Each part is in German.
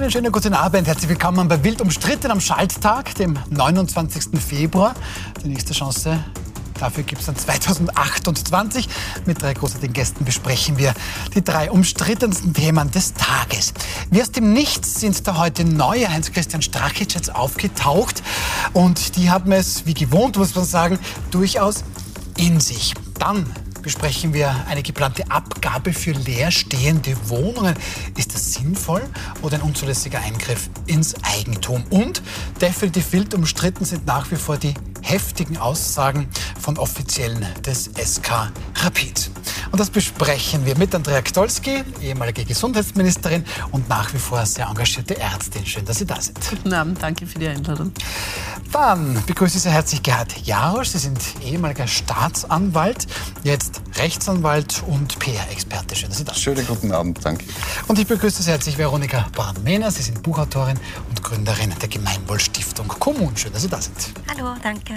Einen schönen guten Abend. Herzlich willkommen bei Wild umstritten am Schalttag, dem 29. Februar. Die nächste Chance Dafür gibt es dann 2028. Mit drei großartigen Gästen besprechen wir die drei umstrittensten Themen des Tages. Wie aus dem Nichts sind da heute neue Heinz-Christian Strachic jetzt aufgetaucht. Und die haben es, wie gewohnt, muss man sagen, durchaus in sich. Dann besprechen wir eine geplante Abgabe für leerstehende Wohnungen. Ist das sinnvoll oder ein unzulässiger Eingriff ins Eigentum? Und definitiv wild umstritten sind nach wie vor die heftigen Aussagen von Offiziellen des SK Rapid. Und das besprechen wir mit Andrea Ktolski, ehemalige Gesundheitsministerin und nach wie vor sehr engagierte Ärztin. Schön, dass Sie da sind. Guten Abend, danke für die Einladung. Dann begrüße ich sehr herzlich Gerhard Jarosch. Sie sind ehemaliger Staatsanwalt, jetzt Rechtsanwalt und PR-Experte. Schön, dass Sie da sind. Schönen guten Abend, danke. Und ich begrüße sehr herzlich Veronika Barnmehner. Sie sind Buchautorin und Gründerin der Gemeinwohlstiftung Kommun. Schön, dass Sie da sind. Hallo, danke.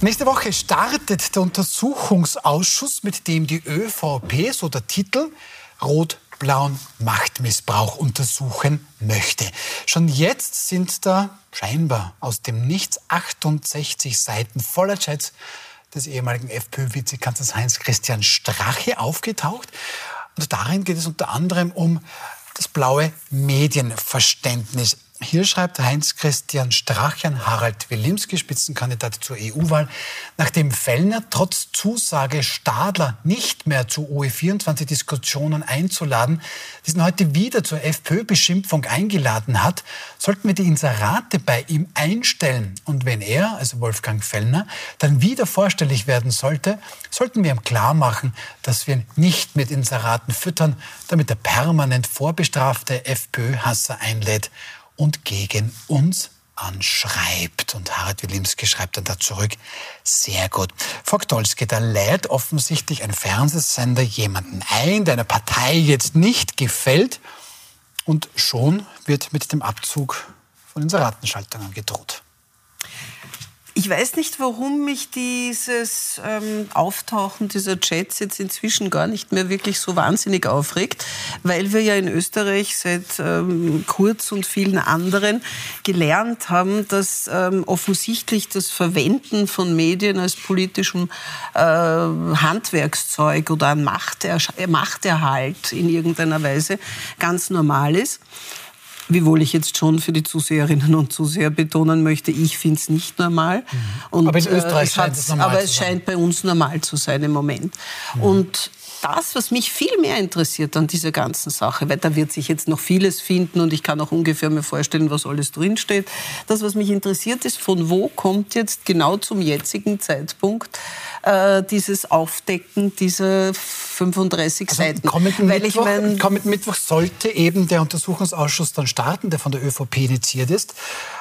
Nächste Woche startet der Untersuchungsausschuss, mit dem die ÖVP, so der Titel, rot-blauen Machtmissbrauch untersuchen möchte. Schon jetzt sind da scheinbar aus dem Nichts 68 Seiten voller Chats des ehemaligen FPÖ-Vizekanzlers Heinz-Christian Strache aufgetaucht. Und darin geht es unter anderem um das blaue Medienverständnis. Hier schreibt Heinz-Christian Strachian Harald Wilimski, Spitzenkandidat zur EU-Wahl, nachdem Fellner trotz Zusage Stadler nicht mehr zu UE24-Diskussionen einzuladen, diesen heute wieder zur FPÖ-Beschimpfung eingeladen hat, sollten wir die Inserate bei ihm einstellen. Und wenn er, also Wolfgang Fellner, dann wieder vorstellig werden sollte, sollten wir ihm klar machen, dass wir ihn nicht mit Inseraten füttern, damit er permanent vorbestrafte FPÖ-Hasser einlädt und gegen uns anschreibt. Und Harald Wilimski schreibt dann da zurück, sehr gut. Frau Gdolski, da lädt offensichtlich ein Fernsehsender jemanden ein, der einer Partei jetzt nicht gefällt und schon wird mit dem Abzug von Inseratenschaltungen gedroht. Ich weiß nicht, warum mich dieses ähm, Auftauchen dieser Chats jetzt inzwischen gar nicht mehr wirklich so wahnsinnig aufregt, weil wir ja in Österreich seit ähm, Kurz und vielen anderen gelernt haben, dass ähm, offensichtlich das Verwenden von Medien als politischem äh, Handwerkszeug oder ein Machter Machterhalt in irgendeiner Weise ganz normal ist. Wiewohl ich jetzt schon für die Zuseherinnen und Zuseher betonen möchte, ich finde es nicht normal. Mhm. Und, aber in Österreich äh, scheint es normal Aber es scheint bei uns normal zu sein im Moment. Mhm. Und das, was mich viel mehr interessiert an dieser ganzen Sache, weil da wird sich jetzt noch vieles finden und ich kann auch ungefähr mir vorstellen, was alles drinsteht. Das, was mich interessiert, ist, von wo kommt jetzt genau zum jetzigen Zeitpunkt äh, dieses Aufdecken dieser 35 also, Seiten. Kommenden Weil Mittwoch, ich mein, kommenden Mittwoch sollte eben der Untersuchungsausschuss dann starten, der von der ÖVP initiiert ist.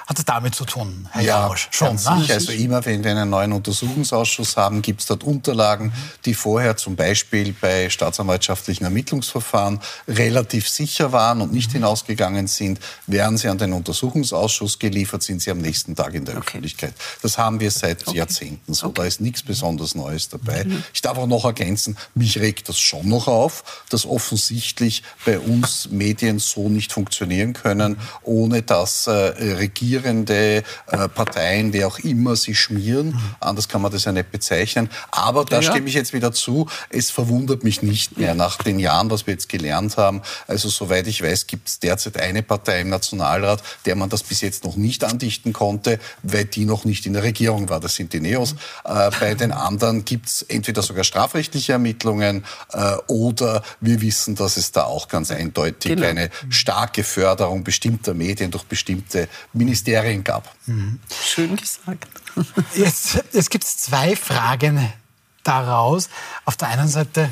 Hat es damit zu tun, Herr ja, Jarosch? Schon, ne? sicher. Also immer, wenn wir einen neuen Untersuchungsausschuss haben, gibt es dort Unterlagen, die vorher zum Beispiel bei staatsanwaltschaftlichen Ermittlungsverfahren relativ sicher waren und nicht hinausgegangen sind. Werden sie an den Untersuchungsausschuss geliefert, sind sie am nächsten Tag in der okay. Öffentlichkeit. Das haben wir seit okay. Jahrzehnten so. Okay. Da ist nichts besonders Neues dabei. Mhm. Ich darf auch noch ergänzen, mich regt das schon noch auf, dass offensichtlich bei uns Medien so nicht funktionieren können, ohne dass äh, regierende äh, Parteien, wer auch immer, sie schmieren. Mhm. Anders kann man das ja nicht bezeichnen. Aber da ja, stimme ich jetzt wieder zu, es verwundert mich nicht mehr nach den Jahren, was wir jetzt gelernt haben. Also soweit ich weiß, gibt es derzeit eine Partei im Nationalrat, der man das bis jetzt noch nicht andichten konnte, weil die noch nicht in der Regierung war. Das sind die Neos. Äh, bei den anderen gibt es entweder sogar strafrechtliche Ermittlungen äh, oder wir wissen, dass es da auch ganz eindeutig genau. eine starke Förderung bestimmter Medien durch bestimmte Ministerien Ministerien gab. Mhm. Schön gesagt. Jetzt, jetzt gibt es zwei Fragen daraus. Auf der einen Seite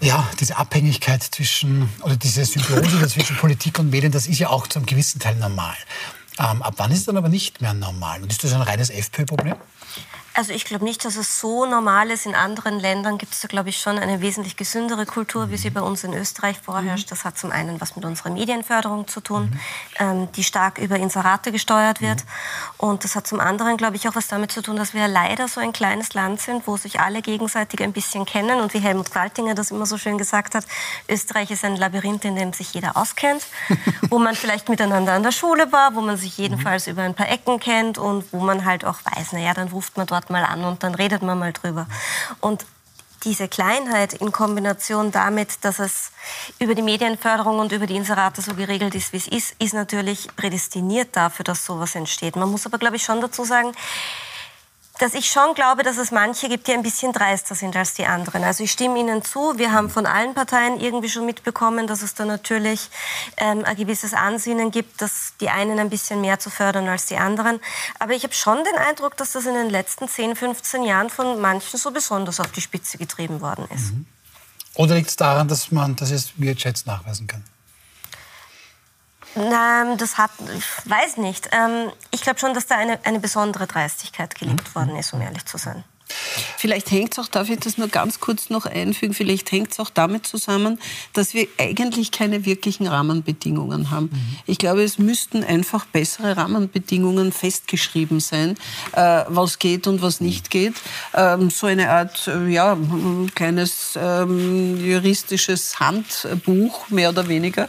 ja, diese Abhängigkeit zwischen, oder diese Symbiose zwischen Politik und Medien, das ist ja auch zu einem gewissen Teil normal. Ähm, ab wann ist es dann aber nicht mehr normal? Und ist das ein reines FPÖ-Problem? Also ich glaube nicht, dass es so normal ist. In anderen Ländern gibt es da, glaube ich, schon eine wesentlich gesündere Kultur, wie sie bei uns in Österreich vorherrscht. Mhm. Das hat zum einen was mit unserer Medienförderung zu tun, mhm. ähm, die stark über Inserate gesteuert wird. Mhm. Und das hat zum anderen, glaube ich, auch was damit zu tun, dass wir leider so ein kleines Land sind, wo sich alle gegenseitig ein bisschen kennen. Und wie Helmut Qualtinger das immer so schön gesagt hat, Österreich ist ein Labyrinth, in dem sich jeder auskennt, wo man vielleicht miteinander an der Schule war, wo man sich jedenfalls über ein paar Ecken kennt und wo man halt auch weiß, naja, dann ruft man dort mal an und dann redet man mal drüber. Und diese Kleinheit in Kombination damit, dass es über die Medienförderung und über die Inserate so geregelt ist, wie es ist, ist natürlich prädestiniert dafür, dass sowas entsteht. Man muss aber, glaube ich, schon dazu sagen, dass ich schon glaube, dass es manche gibt, die ein bisschen dreister sind als die anderen. Also ich stimme Ihnen zu. Wir haben von allen Parteien irgendwie schon mitbekommen, dass es da natürlich ähm, ein gewisses Ansinnen gibt, dass die einen ein bisschen mehr zu fördern als die anderen. Aber ich habe schon den Eindruck, dass das in den letzten 10, 15 Jahren von manchen so besonders auf die Spitze getrieben worden ist. Mhm. Oder liegt es daran, dass man das jetzt via Chats nachweisen kann? Ähm, das hat, ich weiß nicht. Ähm, ich glaube schon, dass da eine, eine besondere Dreistigkeit gelebt mhm. worden ist, um ehrlich zu sein. Vielleicht hängt es auch, darf ich das nur ganz kurz noch einfügen, vielleicht hängt es auch damit zusammen, dass wir eigentlich keine wirklichen Rahmenbedingungen haben. Mhm. Ich glaube, es müssten einfach bessere Rahmenbedingungen festgeschrieben sein, äh, was geht und was nicht geht. Ähm, so eine Art, äh, ja, kleines ähm, juristisches Handbuch, mehr oder weniger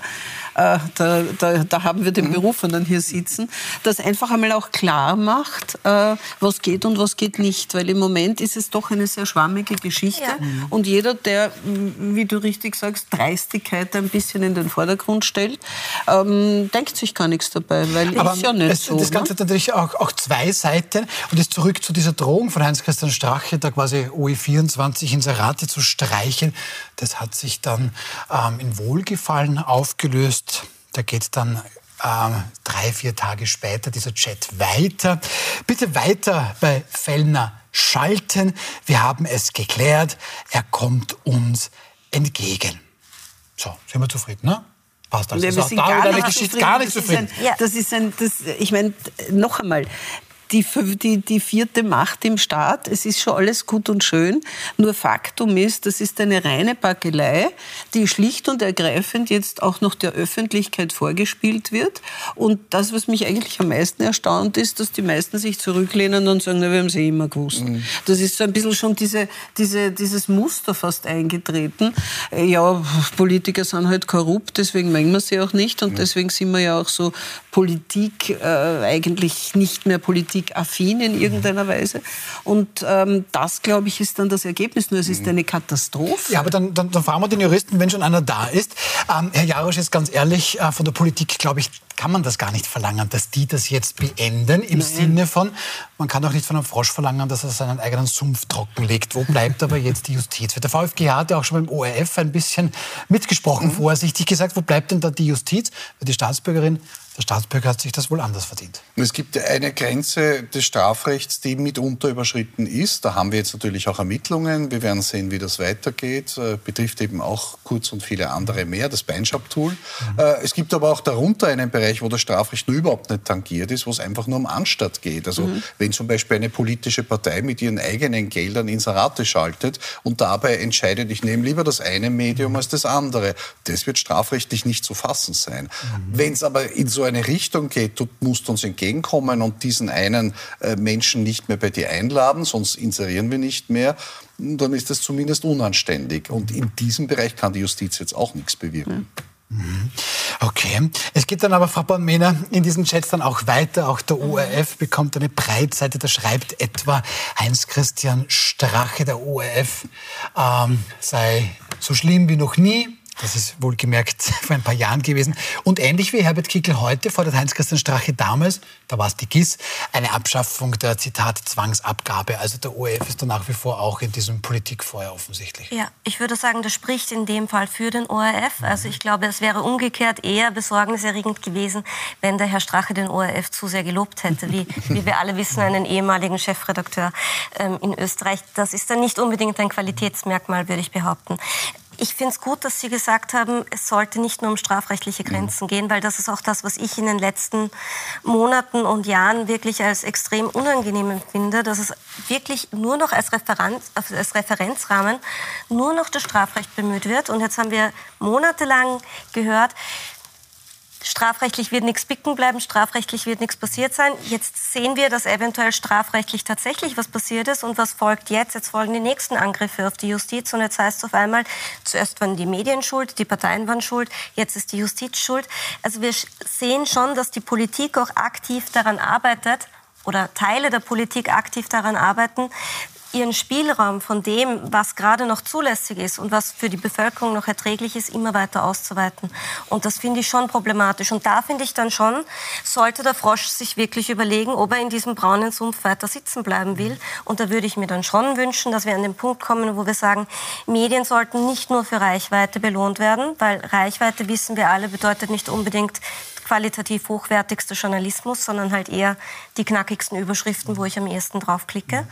äh, da, da, da, haben wir den mhm. Berufenen hier sitzen, das einfach einmal auch klar macht, äh, was geht und was geht nicht. Weil im Moment ist es doch eine sehr schwammige Geschichte. Ja. Und jeder, der, wie du richtig sagst, Dreistigkeit ein bisschen in den Vordergrund stellt, ähm, denkt sich gar nichts dabei, weil Aber ist ja nicht es, so. Das Ganze ne? hat natürlich auch, auch zwei Seiten. Und jetzt zurück zu dieser Drohung von Heinz-Christian Strache, da quasi OE24 Inserate zu streichen. Das hat sich dann ähm, in Wohlgefallen aufgelöst. Da geht dann ähm, drei, vier Tage später dieser Chat weiter. Bitte weiter bei Fellner schalten. Wir haben es geklärt. Er kommt uns entgegen. So, sind wir zufrieden, ne? Passt also. Ja, wir sind gar nicht, Geschichte, gar nicht zufrieden. Das ist ein, das, ich meine, noch einmal, die, die, die vierte Macht im Staat. Es ist schon alles gut und schön. Nur Faktum ist, das ist eine reine Backelei, die schlicht und ergreifend jetzt auch noch der Öffentlichkeit vorgespielt wird. Und das, was mich eigentlich am meisten erstaunt, ist, dass die meisten sich zurücklehnen und sagen, na, wir haben es eh immer gewusst. Mhm. Das ist so ein bisschen schon diese, diese, dieses Muster fast eingetreten. Ja, Politiker sind halt korrupt, deswegen mengen wir sie auch nicht. Und deswegen sind wir ja auch so Politik, äh, eigentlich nicht mehr Politik politikaffin in irgendeiner Weise. Und ähm, das, glaube ich, ist dann das Ergebnis. Nur es ist eine Katastrophe. Ja, aber dann, dann, dann fragen wir den Juristen, wenn schon einer da ist. Ähm, Herr Jarosch, ist ganz ehrlich, äh, von der Politik, glaube ich, kann man das gar nicht verlangen, dass die das jetzt beenden. Im Nein. Sinne von, man kann auch nicht von einem Frosch verlangen, dass er seinen eigenen Sumpf trockenlegt. Wo bleibt aber jetzt die Justiz? Der VfGH hat ja auch schon beim ORF ein bisschen mitgesprochen, mhm. vorsichtig gesagt, wo bleibt denn da die Justiz? Weil die Staatsbürgerin der Staatsbürger hat sich das wohl anders verdient. Es gibt eine Grenze des Strafrechts, die mitunter überschritten ist. Da haben wir jetzt natürlich auch Ermittlungen. Wir werden sehen, wie das weitergeht. Äh, betrifft eben auch Kurz und viele andere mehr, das Beinschab-Tool. Mhm. Äh, es gibt aber auch darunter einen Bereich, wo das Strafrecht nur überhaupt nicht tangiert ist, wo es einfach nur um Anstatt geht. Also mhm. wenn zum Beispiel eine politische Partei mit ihren eigenen Geldern Inserate schaltet und dabei entscheidet, ich nehme lieber das eine Medium als das andere, das wird strafrechtlich nicht zu fassen sein. Mhm. Wenn es aber in so so eine Richtung geht, du musst uns entgegenkommen und diesen einen äh, Menschen nicht mehr bei dir einladen, sonst inserieren wir nicht mehr, dann ist das zumindest unanständig. Und in diesem Bereich kann die Justiz jetzt auch nichts bewirken. Mhm. Okay. Es geht dann aber, Frau Bornmehner, in diesen Chats dann auch weiter. Auch der ORF bekommt eine Breitseite. Da schreibt etwa Heinz-Christian Strache, der ORF ähm, sei so schlimm wie noch nie. Das ist wohlgemerkt vor ein paar Jahren gewesen. Und ähnlich wie Herbert Kickl heute fordert Heinz-Christian Strache damals, da war es die GIS, eine Abschaffung der, Zitat, Zwangsabgabe. Also der ORF ist da nach wie vor auch in diesem Politikfeuer offensichtlich. Ja, ich würde sagen, das spricht in dem Fall für den ORF. Also ich glaube, es wäre umgekehrt eher besorgniserregend gewesen, wenn der Herr Strache den ORF zu sehr gelobt hätte. Wie, wie wir alle wissen, einen ehemaligen Chefredakteur ähm, in Österreich. Das ist dann nicht unbedingt ein Qualitätsmerkmal, würde ich behaupten ich finde es gut, dass Sie gesagt haben, es sollte nicht nur um strafrechtliche Grenzen mhm. gehen, weil das ist auch das, was ich in den letzten Monaten und Jahren wirklich als extrem unangenehm empfinde, dass es wirklich nur noch als, Referenz, als Referenzrahmen nur noch das Strafrecht bemüht wird. Und jetzt haben wir monatelang gehört, strafrechtlich wird nichts bicken bleiben, strafrechtlich wird nichts passiert sein. Jetzt sehen wir, dass eventuell strafrechtlich tatsächlich was passiert ist. Und was folgt jetzt? Jetzt folgen die nächsten Angriffe auf die Justiz. Und jetzt heißt es auf einmal, zuerst waren die Medien schuld, die Parteien waren schuld, jetzt ist die Justiz schuld. Also wir sehen schon, dass die Politik auch aktiv daran arbeitet, oder Teile der Politik aktiv daran arbeiten, ihren Spielraum von dem, was gerade noch zulässig ist und was für die Bevölkerung noch erträglich ist, immer weiter auszuweiten. Und das finde ich schon problematisch. Und da finde ich dann schon, sollte der Frosch sich wirklich überlegen, ob er in diesem braunen Sumpf weiter sitzen bleiben will. Und da würde ich mir dann schon wünschen, dass wir an den Punkt kommen, wo wir sagen, Medien sollten nicht nur für Reichweite belohnt werden, weil Reichweite, wissen wir alle, bedeutet nicht unbedingt qualitativ hochwertigster Journalismus, sondern halt eher die knackigsten Überschriften, wo ich am ehesten draufklicke,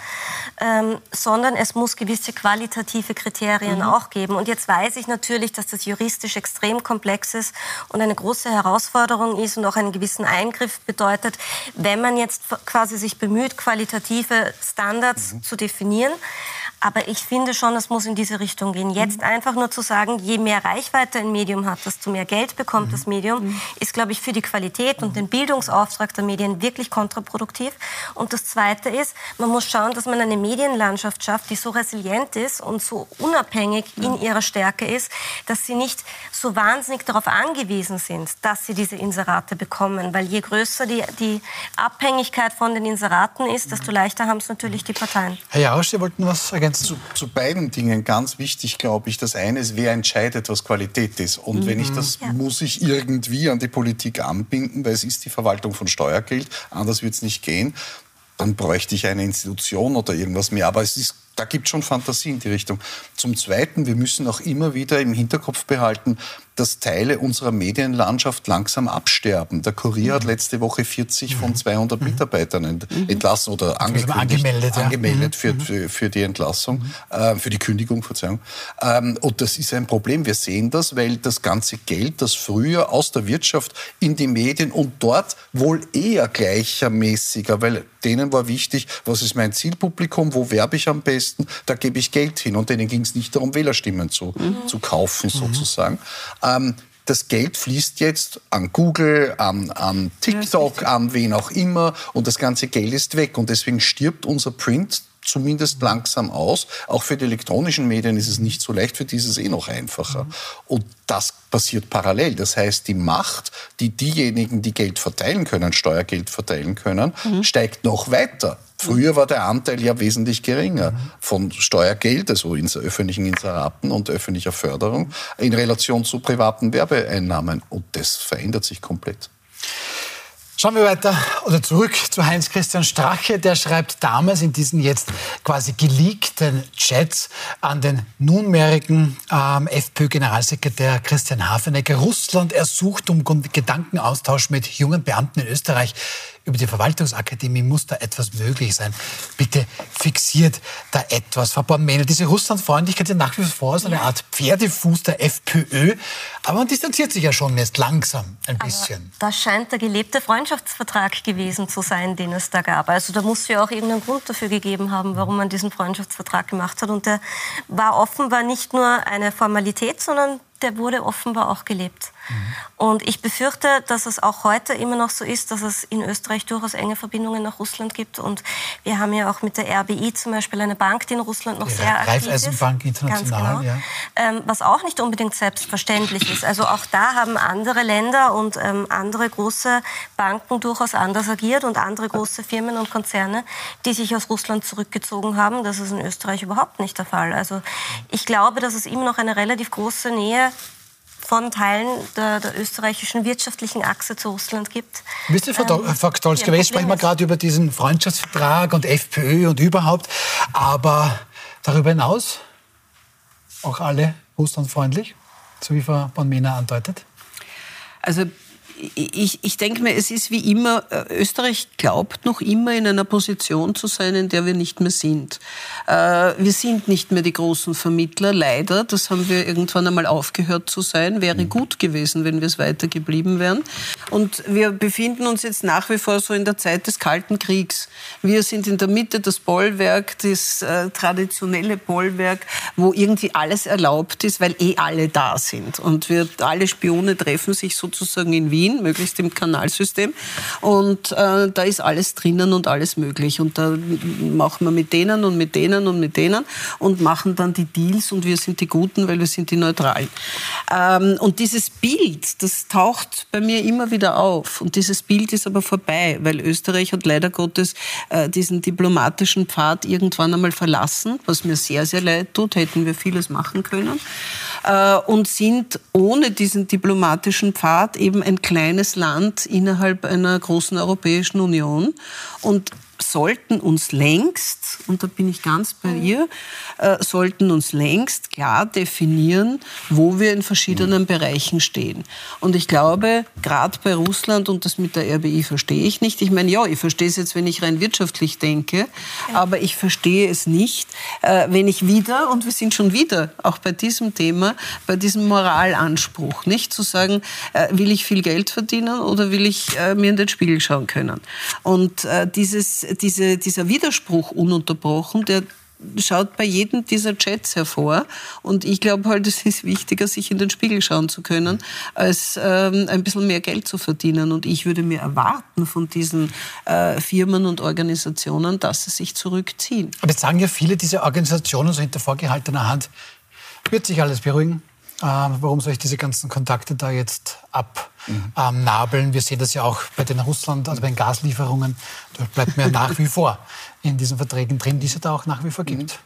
ähm, sondern es muss gewisse qualitative Kriterien mhm. auch geben. Und jetzt weiß ich natürlich, dass das juristisch extrem komplex ist und eine große Herausforderung ist und auch einen gewissen Eingriff bedeutet, wenn man jetzt quasi sich bemüht, qualitative Standards mhm. zu definieren. Aber ich finde schon, es muss in diese Richtung gehen. Jetzt mhm. einfach nur zu sagen, je mehr Reichweite ein Medium hat, desto mehr Geld bekommt mhm. das Medium, mhm. ist, glaube ich, für die Qualität und den Bildungsauftrag der Medien wirklich kontraproduktiv. Und das Zweite ist, man muss schauen, dass man eine Medienlandschaft schafft, die so resilient ist und so unabhängig in ihrer Stärke ist, dass sie nicht so wahnsinnig darauf angewiesen sind, dass sie diese Inserate bekommen. Weil je größer die, die Abhängigkeit von den Inseraten ist, desto leichter haben es natürlich die Parteien. Herr Jausch, Sie wollten was ergänzen? Zu, zu, beiden Dingen ganz wichtig, glaube ich. Das eine ist, wer entscheidet, was Qualität ist. Und mhm. wenn ich das, ja. muss ich irgendwie an die Politik anbinden, weil es ist die Verwaltung von Steuergeld. Anders wird es nicht gehen. Dann bräuchte ich eine Institution oder irgendwas mehr. Aber es ist da gibt es schon Fantasie in die Richtung. Zum Zweiten, wir müssen auch immer wieder im Hinterkopf behalten, dass Teile unserer Medienlandschaft langsam absterben. Der Kurier mhm. hat letzte Woche 40 von 200 mhm. Mitarbeitern mhm. entlassen oder angemeldet, ja. angemeldet für, mhm. für, für, die Entlassung, mhm. äh, für die Kündigung, Verzeihung. Ähm, und das ist ein Problem. Wir sehen das, weil das ganze Geld, das früher aus der Wirtschaft in die Medien und dort wohl eher gleichermäßiger, weil denen war wichtig, was ist mein Zielpublikum, wo werbe ich am besten, da gebe ich Geld hin. Und denen ging es nicht darum, Wählerstimmen zu, mhm. zu kaufen, sozusagen. Ähm, das Geld fließt jetzt an Google, an, an TikTok, an wen auch immer und das ganze Geld ist weg. Und deswegen stirbt unser Print zumindest langsam aus. Auch für die elektronischen Medien ist es nicht so leicht, für dieses eh noch einfacher. Und das passiert parallel. Das heißt, die Macht, die diejenigen, die Geld verteilen können, Steuergeld verteilen können, mhm. steigt noch weiter. Früher war der Anteil ja wesentlich geringer von Steuergeld, also öffentlichen Inseraten und öffentlicher Förderung, in Relation zu privaten Werbeeinnahmen. Und das verändert sich komplett. Schauen wir weiter oder zurück zu Heinz-Christian Strache. Der schreibt damals in diesen jetzt quasi geleakten Chats an den nunmehrigen ähm, FPÖ-Generalsekretär Christian Hafenecker, Russland ersucht um Gedankenaustausch mit jungen Beamten in Österreich über die Verwaltungsakademie muss da etwas möglich sein. Bitte fixiert da etwas. Frau Born-Mähnel, diese Russlandfreundlichkeit ist ja nach wie vor so eine ja. Art Pferdefuß der FPÖ. Aber man distanziert sich ja schon jetzt langsam ein bisschen. Aber das scheint der gelebte Freundschaftsvertrag gewesen zu sein, den es da gab. Also da muss es ja auch irgendeinen Grund dafür gegeben haben, warum man diesen Freundschaftsvertrag gemacht hat. Und der war offenbar nicht nur eine Formalität, sondern der wurde offenbar auch gelebt. Mhm. Und ich befürchte, dass es auch heute immer noch so ist, dass es in Österreich durchaus enge Verbindungen nach Russland gibt. Und wir haben ja auch mit der RBI zum Beispiel eine Bank, die in Russland noch ja, sehr aktiv ist. Raiffeisenbank International, genau. ja. Ähm, was auch nicht unbedingt selbstverständlich ist. Also auch da haben andere Länder und ähm, andere große Banken durchaus anders agiert und andere große Firmen und Konzerne, die sich aus Russland zurückgezogen haben. Das ist in Österreich überhaupt nicht der Fall. Also ich glaube, dass es immer noch eine relativ große Nähe von Teilen der, der, österreichischen wirtschaftlichen Achse zu Russland gibt. Wisst ihr, Frau, ähm, Frau Stolzke, ja, sprechen wir gerade über diesen Freundschaftsvertrag und FPÖ und überhaupt, aber darüber hinaus auch alle russlandfreundlich, so wie Frau Bonmena andeutet? Also ich, ich denke mir, es ist wie immer, äh, Österreich glaubt noch immer in einer Position zu sein, in der wir nicht mehr sind. Äh, wir sind nicht mehr die großen Vermittler, leider. Das haben wir irgendwann einmal aufgehört zu sein. Wäre mhm. gut gewesen, wenn wir es weiter geblieben wären. Und wir befinden uns jetzt nach wie vor so in der Zeit des Kalten Kriegs. Wir sind in der Mitte das Bollwerk, das äh, traditionelle Bollwerk, wo irgendwie alles erlaubt ist, weil eh alle da sind. Und wir alle Spione treffen sich sozusagen in Wien Wien, möglichst im Kanalsystem. Und äh, da ist alles drinnen und alles möglich. Und da machen wir mit denen und mit denen und mit denen und machen dann die Deals und wir sind die Guten, weil wir sind die Neutralen. Ähm, und dieses Bild, das taucht bei mir immer wieder auf. Und dieses Bild ist aber vorbei, weil Österreich hat leider Gottes äh, diesen diplomatischen Pfad irgendwann einmal verlassen, was mir sehr, sehr leid tut, hätten wir vieles machen können. Äh, und sind ohne diesen diplomatischen Pfad eben ein kleines Land innerhalb einer großen Europäischen Union. Und sollten uns längst, und da bin ich ganz bei mhm. ihr, äh, sollten uns längst klar definieren, wo wir in verschiedenen Bereichen stehen. Und ich glaube, gerade bei Russland und das mit der RBI verstehe ich nicht. Ich meine, ja, ich verstehe es jetzt, wenn ich rein wirtschaftlich denke, aber ich verstehe es nicht, äh, wenn ich wieder, und wir sind schon wieder auch bei diesem Thema, bei diesem Moralanspruch, nicht zu sagen, äh, will ich viel Geld verdienen oder will ich äh, mir in den Spiegel schauen können. Und äh, dieses diese, dieser Widerspruch ununterbrochen, der schaut bei jedem dieser Chats hervor. Und ich glaube halt, es ist wichtiger, sich in den Spiegel schauen zu können, als ähm, ein bisschen mehr Geld zu verdienen. Und ich würde mir erwarten von diesen äh, Firmen und Organisationen, dass sie sich zurückziehen. Aber jetzt sagen ja viele dieser Organisationen so hinter vorgehaltener Hand, wird sich alles beruhigen. Ähm, warum soll ich diese ganzen Kontakte da jetzt abnabeln? Mhm. wir sehen das ja auch bei den Russland, also bei den Gaslieferungen. Da bleibt mir nach wie vor in diesen Verträgen drin, die es da auch nach wie vor gibt.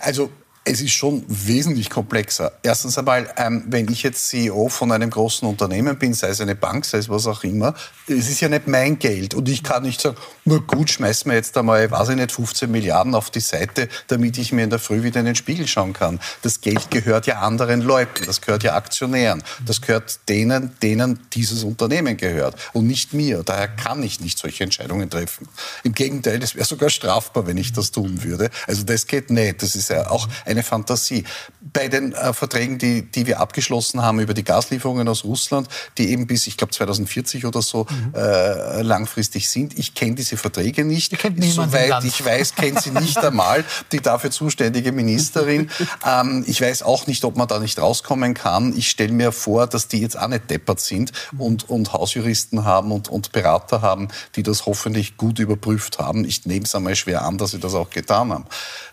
Also es ist schon wesentlich komplexer. Erstens einmal, ähm, wenn ich jetzt CEO von einem großen Unternehmen bin, sei es eine Bank, sei es was auch immer, es ist ja nicht mein Geld. Und ich kann nicht sagen, na gut, schmeiß mir jetzt einmal, weiß ich nicht, 15 Milliarden auf die Seite, damit ich mir in der Früh wieder in den Spiegel schauen kann. Das Geld gehört ja anderen Leuten, das gehört ja Aktionären, das gehört denen, denen dieses Unternehmen gehört und nicht mir. Daher kann ich nicht solche Entscheidungen treffen. Im Gegenteil, es wäre sogar strafbar, wenn ich das tun würde. Also das geht nicht. Das ist ja auch eine Fantasie. Bei den äh, Verträgen, die, die wir abgeschlossen haben über die Gaslieferungen aus Russland, die eben bis, ich glaube, 2040 oder so mhm. äh, langfristig sind, ich kenne diese Verträge nicht. Soweit ich weiß, kennt sie nicht einmal die dafür zuständige Ministerin. ähm, ich weiß auch nicht, ob man da nicht rauskommen kann. Ich stelle mir vor, dass die jetzt auch nicht deppert sind und, und Hausjuristen haben und, und Berater haben, die das hoffentlich gut überprüft haben. Ich nehme es einmal schwer an, dass sie das auch getan haben.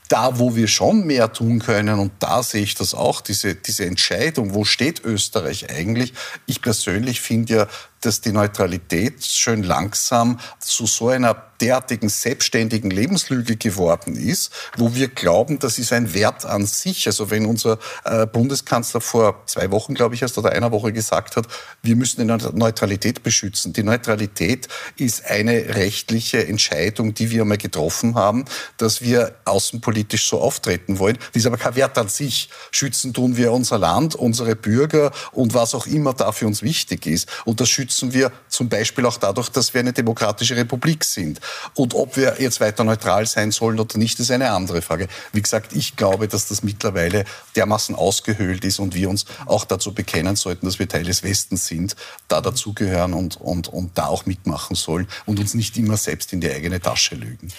Da, wo wir schon mehr tun können, und da sehe ich das auch, diese, diese Entscheidung, wo steht Österreich eigentlich? Ich persönlich finde ja, dass die Neutralität schön langsam zu so einer derartigen selbstständigen Lebenslüge geworden ist, wo wir glauben, das ist ein Wert an sich. Also wenn unser äh, Bundeskanzler vor zwei Wochen, glaube ich, erst oder einer Woche gesagt hat, wir müssen die Neutralität beschützen. Die Neutralität ist eine rechtliche Entscheidung, die wir einmal getroffen haben, dass wir außenpolitisch so auftreten wollen. Die ist aber kein Wert an sich. Schützen tun wir unser Land, unsere Bürger und was auch immer da für uns wichtig ist. Und das schützen wir zum Beispiel auch dadurch, dass wir eine demokratische Republik sind. Und ob wir jetzt weiter neutral sein sollen oder nicht, ist eine andere Frage. Wie gesagt, ich glaube, dass das mittlerweile dermaßen ausgehöhlt ist und wir uns auch dazu bekennen sollten, dass wir Teil des Westens sind, da dazugehören und, und, und da auch mitmachen sollen und uns nicht immer selbst in die eigene Tasche lügen.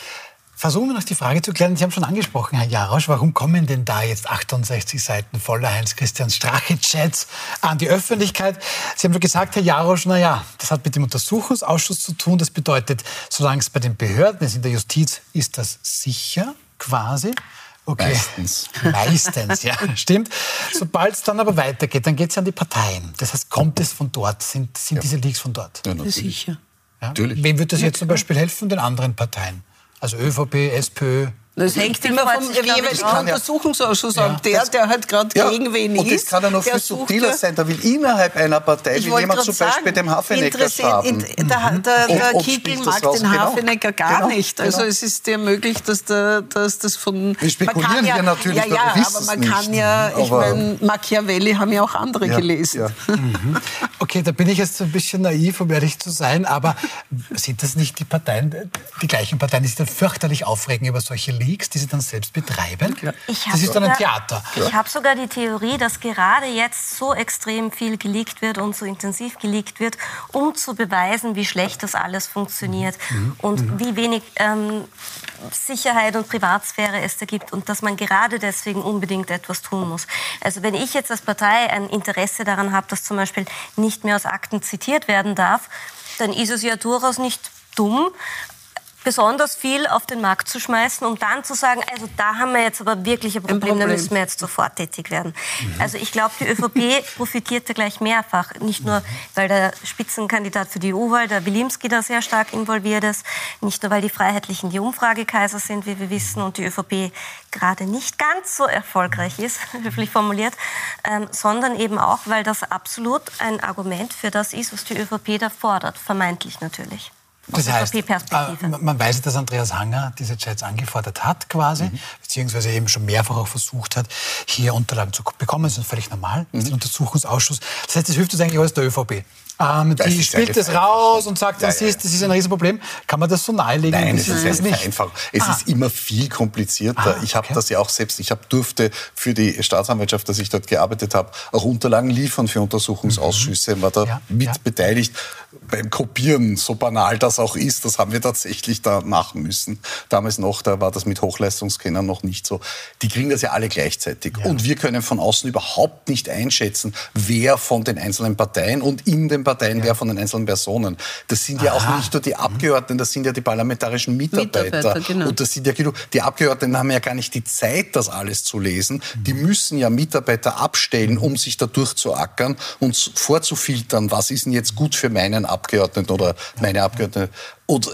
Versuchen wir noch die Frage zu klären. Sie haben schon angesprochen, Herr Jarosch, warum kommen denn da jetzt 68 Seiten voller Heinz-Christian Strache-Chats an die Öffentlichkeit? Sie haben schon gesagt, Herr Jarosch, na ja, das hat mit dem Untersuchungsausschuss zu tun. Das bedeutet, solange es bei den Behörden ist, in der Justiz, ist das sicher quasi. Okay. Meistens. Meistens, ja, stimmt. Sobald es dann aber weitergeht, dann geht es an die Parteien. Das heißt, kommt es von dort? Sind, sind ja. diese Leaks von dort? Ja, sicher. Ja? Natürlich. Wem wird das jetzt zum Beispiel helfen? Den anderen Parteien? Also ÖVP, SPÖ, Das hängt immer vom jeweiligen Untersuchungsausschuss ja. ab. Der, der halt gerade ja. gegen wen ist. Und das kann ja noch viel subtiler sein. Da will innerhalb einer Partei will jemand zum Beispiel sagen, dem Hafenecker haben. Der, der, der, der Kickel mag den genau. Hafenecker gar genau. nicht. Also genau. es ist ja möglich, dass, der, dass das von... Wir spekulieren ja, hier natürlich, ja, ja, aber man kann nicht. ja, ich meine, Machiavelli haben ja auch andere ja, gelesen. Ja. Mhm. Okay, da bin ich jetzt ein bisschen naiv, um ehrlich zu sein, aber sind das nicht die Parteien, die gleichen Parteien, die sich dann fürchterlich aufregen über solche Leaks, die sie dann selbst betreiben? das ist dann ein Theater. Ich habe sogar die Theorie, dass gerade jetzt so extrem viel geleakt wird und so intensiv geleakt wird, um zu beweisen, wie schlecht das alles funktioniert mhm. und mhm. wie wenig ähm, Sicherheit und Privatsphäre es da gibt und dass man gerade deswegen unbedingt etwas tun muss. Also wenn ich jetzt als Partei ein Interesse daran habe, dass zum Beispiel nicht mehr aus Akten zitiert werden darf, dann ist es ja durchaus nicht dumm, besonders viel auf den Markt zu schmeißen, um dann zu sagen, also da haben wir jetzt aber wirklich ein Problem, ein Problem. da müssen wir jetzt sofort tätig werden. Mhm. Also ich glaube, die ÖVP profitierte gleich mehrfach. Nicht nur, weil der Spitzenkandidat für die EU-Wahl, der Wilimski, da sehr stark involviert ist, nicht nur, weil die Freiheitlichen die Umfragekaiser sind, wie wir wissen, und die ÖVP gerade nicht ganz so erfolgreich ist, höflich formuliert, ähm, sondern eben auch, weil das absolut ein Argument für das ist, was die ÖVP da fordert, vermeintlich natürlich. Das heißt, äh, man weiß, dass Andreas Hanger diese Chats angefordert hat quasi, mhm. beziehungsweise eben schon mehrfach auch versucht hat, hier Unterlagen zu bekommen. Das ist völlig normal, das ist ein mhm. Untersuchungsausschuss. Das heißt, das hilft uns eigentlich alles der ÖVP. Ähm, die spielt das raus und sagt, das, ist, das ist ein Riesenproblem. Kann man das so nahelegen? Nein, es ist, ist nicht einfach. Es ah. ist immer viel komplizierter. Ah, ich habe okay. das ja auch selbst, ich hab, durfte für die Staatsanwaltschaft, dass ich dort gearbeitet habe, auch Unterlagen liefern für Untersuchungsausschüsse, mhm. war da ja, mit ja. beteiligt beim Kopieren, so banal das auch ist, das haben wir tatsächlich da machen müssen. Damals noch, da war das mit Hochleistungskennern noch nicht so. Die kriegen das ja alle gleichzeitig. Ja. Und wir können von außen überhaupt nicht einschätzen, wer von den einzelnen Parteien und in den Parteien, ja. wer von den einzelnen Personen. Das sind ja Aha. auch nicht nur die Abgeordneten, das sind ja die parlamentarischen Mitarbeiter. Mitarbeiter genau. Und das sind ja genug. Die Abgeordneten haben ja gar nicht die Zeit, das alles zu lesen. Die müssen ja Mitarbeiter abstellen, um sich da durchzuackern und vorzufiltern, was ist denn jetzt gut für meinen Abgeordneten oder meine Abgeordnete. Oder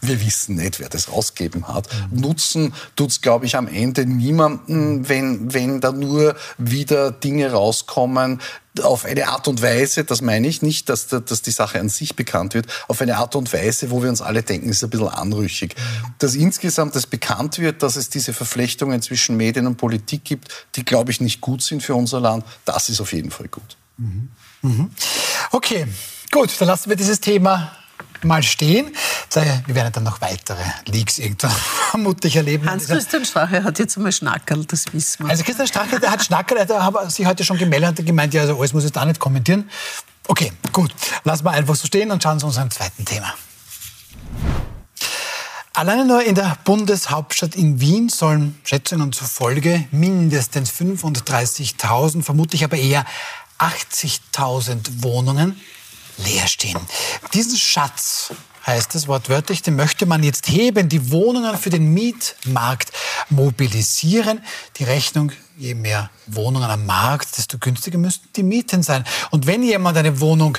wir wissen nicht, wer das rausgegeben hat. Nutzen tut es, glaube ich, am Ende niemanden, wenn, wenn da nur wieder Dinge rauskommen, auf eine Art und Weise, das meine ich nicht, dass, dass die Sache an sich bekannt wird, auf eine Art und Weise, wo wir uns alle denken, ist ein bisschen anrüchig. Dass insgesamt das bekannt wird, dass es diese Verflechtungen zwischen Medien und Politik gibt, die, glaube ich, nicht gut sind für unser Land, das ist auf jeden Fall gut. Mhm. Mhm. Okay, Gut, dann lassen wir dieses Thema mal stehen. Wir werden dann noch weitere Leaks irgendwann vermutlich erleben. Hans-Christian Strache hat jetzt einmal Schnackerl, das wissen wir. Also Christian Strache, der hat Schnackerl, der hat sich heute schon gemeldet und gemeint, ja, also alles muss ich da nicht kommentieren. Okay, gut, lassen wir einfach so stehen und schauen zu unserem zweiten Thema. Alleine nur in der Bundeshauptstadt in Wien sollen Schätzungen zufolge mindestens 35.000, vermutlich aber eher 80.000 Wohnungen leer stehen. Diesen Schatz heißt es wortwörtlich, den möchte man jetzt heben, die Wohnungen für den Mietmarkt mobilisieren. Die Rechnung, je mehr Wohnungen am Markt, desto günstiger müssten die Mieten sein. Und wenn jemand eine Wohnung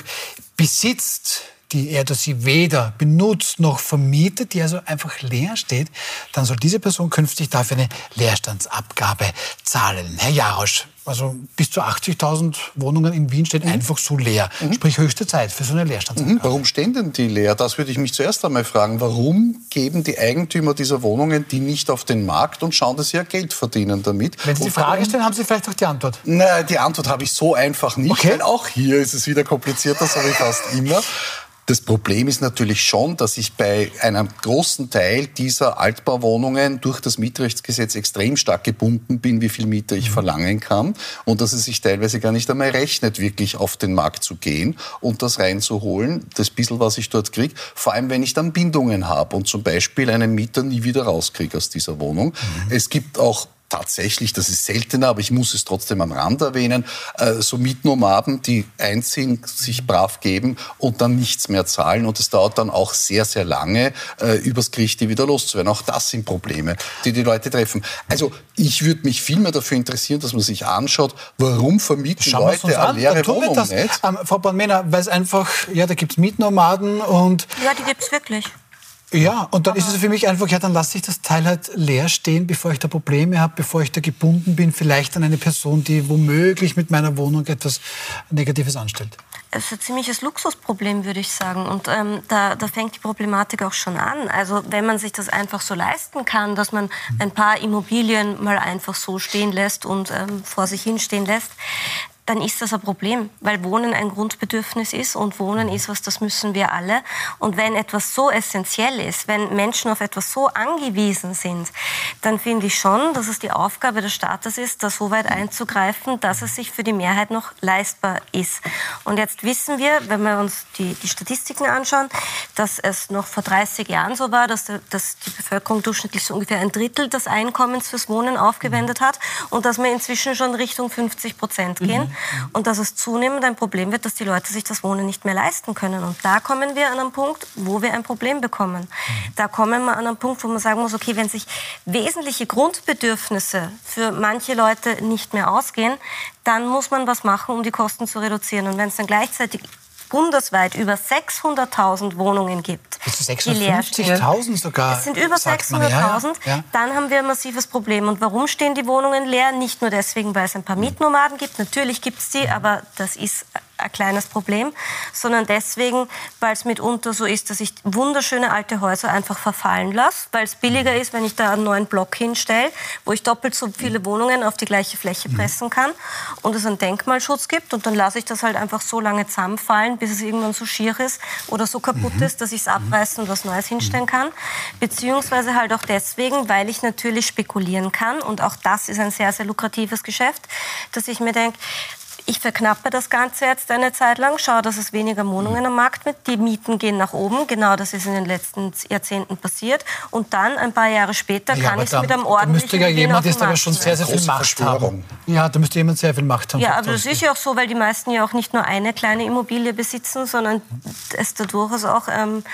besitzt, die er oder sie weder benutzt noch vermietet, die also einfach leer steht, dann soll diese Person künftig dafür eine Leerstandsabgabe zahlen. Herr Jarosch, also bis zu 80.000 Wohnungen in Wien stehen mhm. einfach so leer. Mhm. Sprich höchste Zeit für so eine Leerstandsabgabe. Mhm. Warum stehen denn die leer? Das würde ich mich zuerst einmal fragen. Warum geben die Eigentümer dieser Wohnungen die nicht auf den Markt und schauen, dass sie ja Geld verdienen damit? Wenn Sie die Frage stellen, haben Sie vielleicht auch die Antwort. Nein, die Antwort habe ich so einfach nicht, okay. weil auch hier ist es wieder komplizierter, so wie fast immer. Das Problem ist natürlich schon, dass ich bei einem großen Teil dieser Altbauwohnungen durch das Mietrechtsgesetz extrem stark gebunden bin, wie viel Miete ich mhm. verlangen kann und dass es sich teilweise gar nicht einmal rechnet, wirklich auf den Markt zu gehen und das reinzuholen, das bisschen, was ich dort kriege, vor allem wenn ich dann Bindungen habe und zum Beispiel einen Mieter nie wieder rauskriege aus dieser Wohnung. Mhm. Es gibt auch tatsächlich, das ist seltener, aber ich muss es trotzdem am Rand erwähnen, äh, so Mietnomaden, die einziehen, sich brav geben und dann nichts mehr zahlen. Und es dauert dann auch sehr, sehr lange, äh, übers Gericht die wieder loszuwerden. Auch das sind Probleme, die die Leute treffen. Also ich würde mich viel mehr dafür interessieren, dass man sich anschaut, warum vermieten Schauen Leute eine leere Wohnung nicht. Ähm, Frau Bornmena, weil es einfach, ja, da gibt es Mietnomaden und... Ja, die gibt es wirklich. Ja, und dann Aber ist es für mich einfach, ja, dann lasse ich das Teil halt leer stehen, bevor ich da Probleme habe, bevor ich da gebunden bin, vielleicht an eine Person, die womöglich mit meiner Wohnung etwas Negatives anstellt. Es ist ein ziemliches Luxusproblem, würde ich sagen. Und ähm, da, da fängt die Problematik auch schon an. Also wenn man sich das einfach so leisten kann, dass man ein paar Immobilien mal einfach so stehen lässt und ähm, vor sich hin stehen lässt, dann ist das ein Problem, weil Wohnen ein Grundbedürfnis ist und Wohnen ist was, das müssen wir alle. Und wenn etwas so essentiell ist, wenn Menschen auf etwas so angewiesen sind, dann finde ich schon, dass es die Aufgabe des Staates ist, da so weit einzugreifen, dass es sich für die Mehrheit noch leistbar ist. Und jetzt wissen wir, wenn wir uns die, die Statistiken anschauen, dass es noch vor 30 Jahren so war, dass, der, dass die Bevölkerung durchschnittlich so ungefähr ein Drittel des Einkommens fürs Wohnen aufgewendet hat und dass wir inzwischen schon Richtung 50 Prozent gehen. Mhm und dass es zunehmend ein Problem wird, dass die Leute sich das Wohnen nicht mehr leisten können. Und da kommen wir an einen Punkt, wo wir ein Problem bekommen. Da kommen wir an einen Punkt, wo man sagen muss, okay, wenn sich wesentliche Grundbedürfnisse für manche Leute nicht mehr ausgehen, dann muss man was machen, um die Kosten zu reduzieren. Und wenn es dann gleichzeitig bundesweit über 600.000 Wohnungen gibt. Bis zu 650.000 sogar. Es sind über 600.000. Ja, ja. Dann haben wir ein massives Problem. Und warum stehen die Wohnungen leer? Nicht nur deswegen, weil es ein paar Mietnomaden gibt. Natürlich gibt es die, aber das ist ein kleines Problem, sondern deswegen, weil es mitunter so ist, dass ich wunderschöne alte Häuser einfach verfallen lasse, weil es billiger ist, wenn ich da einen neuen Block hinstelle, wo ich doppelt so viele Wohnungen auf die gleiche Fläche mhm. pressen kann und es einen Denkmalschutz gibt und dann lasse ich das halt einfach so lange zusammenfallen, bis es irgendwann so schier ist oder so kaputt mhm. ist, dass ich es abreißen und was Neues hinstellen kann. Beziehungsweise halt auch deswegen, weil ich natürlich spekulieren kann und auch das ist ein sehr, sehr lukratives Geschäft, dass ich mir denke, ich verknappe das Ganze jetzt eine Zeit lang, schaue, dass es weniger Wohnungen am Markt wird. Die Mieten gehen nach oben. Genau das ist in den letzten Jahrzehnten passiert. Und dann, ein paar Jahre später, ja, kann ich es mit einem ordentlichen Da müsste ja jemand ist aber schon sehr, sehr viel Macht haben. Ja, da müsste jemand sehr viel Macht haben. Ja, aber das ist ja auch so, weil die meisten ja auch nicht nur eine kleine Immobilie besitzen, sondern es da durchaus auch ähm,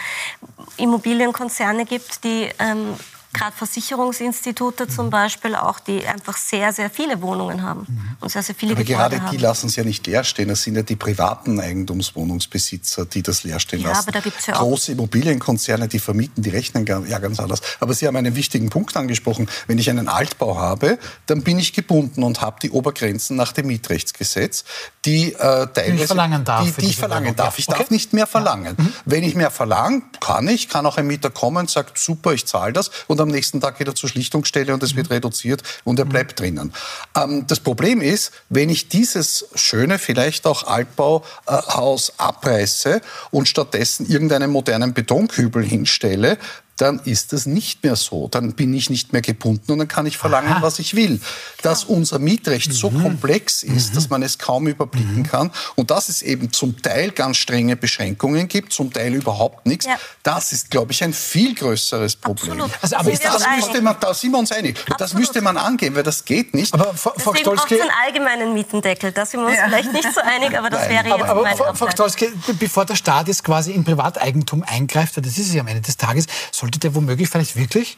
Immobilienkonzerne gibt, die ähm, gerade Versicherungsinstitute mhm. zum Beispiel auch, die einfach sehr, sehr viele Wohnungen haben mhm. und sehr, sehr viele Aber Gebäude gerade die lassen es ja nicht leer stehen. Das sind ja die privaten Eigentumswohnungsbesitzer, die das leer stehen ja, lassen. Aber da gibt's ja Große Immobilienkonzerne, die vermieten, die rechnen ja ganz anders. Aber Sie haben einen wichtigen Punkt angesprochen. Wenn ich einen Altbau habe, dann bin ich gebunden und habe die Obergrenzen nach dem Mietrechtsgesetz, die äh, teilweise... Die ich verlangen darf. Die, die ich verlangen darf. Ich okay. darf nicht mehr verlangen. Ja. Mhm. Wenn ich mehr verlange, kann ich, kann auch ein Mieter kommen und sagt, super, ich zahle das und am nächsten Tag wieder zur Schlichtungsstelle und es wird mhm. reduziert und er mhm. bleibt drinnen. Ähm, das Problem ist, wenn ich dieses schöne, vielleicht auch Altbauhaus abreiße und stattdessen irgendeinen modernen Betonkübel hinstelle, dann ist das nicht mehr so. Dann bin ich nicht mehr gebunden und dann kann ich verlangen, Aha. was ich will. Dass unser Mietrecht so mhm. komplex ist, mhm. dass man es kaum überblicken mhm. kann und dass es eben zum Teil ganz strenge Beschränkungen gibt, zum Teil überhaupt nichts, ja. das ist, glaube ich, ein viel größeres Problem. Also, aber ist das, müsste man, da sind wir uns einig. Absolut. Das müsste man angehen, weil das geht nicht. Aber Frau Stolzke... einen allgemeinen Mietendeckel. Da sind wir uns ja. vielleicht nicht so einig, aber das Nein. wäre jetzt aber, aber Frau Stolzke, bevor der Staat jetzt quasi in Privateigentum eingreift, das ist es ja am Ende des Tages, soll sollte der womöglich vielleicht wirklich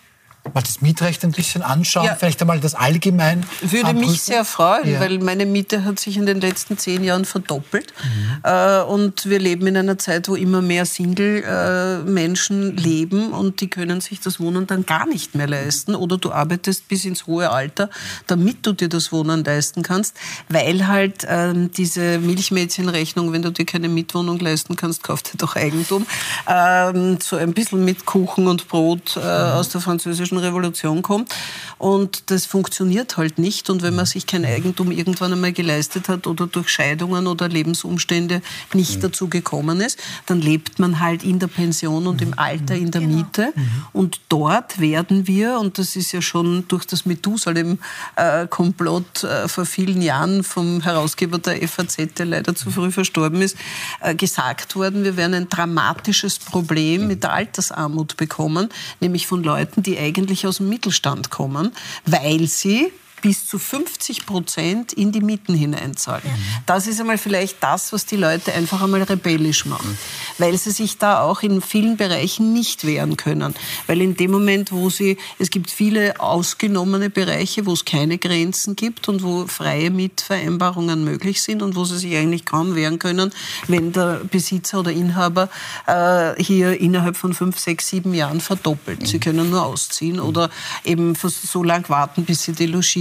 mal das Mietrecht ein bisschen anschauen, ja. vielleicht einmal das allgemein. Würde anprüfen. mich sehr freuen, ja. weil meine Miete hat sich in den letzten zehn Jahren verdoppelt. Mhm. Äh, und wir leben in einer Zeit, wo immer mehr Single-Menschen äh, leben und die können sich das Wohnen dann gar nicht mehr leisten. Oder du arbeitest bis ins hohe Alter, damit du dir das Wohnen leisten kannst, weil halt äh, diese Milchmädchenrechnung, wenn du dir keine Mietwohnung leisten kannst, kauf dir doch Eigentum. Ähm, so ein bisschen mit Kuchen und Brot äh, mhm. aus der französischen französischen Revolution kommt. Und das funktioniert halt nicht. Und wenn man sich kein Eigentum irgendwann einmal geleistet hat oder durch Scheidungen oder Lebensumstände nicht mhm. dazu gekommen ist, dann lebt man halt in der Pension und im Alter in der genau. Miete. Mhm. Und dort werden wir, und das ist ja schon durch das Methusalem-Komplott äh, vor vielen Jahren vom Herausgeber der FAZ, der leider zu früh verstorben ist, äh, gesagt worden, wir werden ein dramatisches Problem mit der Altersarmut bekommen, nämlich von Leuten, die eigentlich eigentlich aus dem Mittelstand kommen, weil sie bis zu 50 Prozent in die Mieten hineinzahlen. Ja. Das ist einmal vielleicht das, was die Leute einfach einmal rebellisch machen, weil sie sich da auch in vielen Bereichen nicht wehren können. Weil in dem Moment, wo sie, es gibt viele ausgenommene Bereiche, wo es keine Grenzen gibt und wo freie Mietvereinbarungen möglich sind und wo sie sich eigentlich kaum wehren können, wenn der Besitzer oder Inhaber äh, hier innerhalb von fünf, sechs, sieben Jahren verdoppelt. Sie können nur ausziehen oder eben so lange warten, bis sie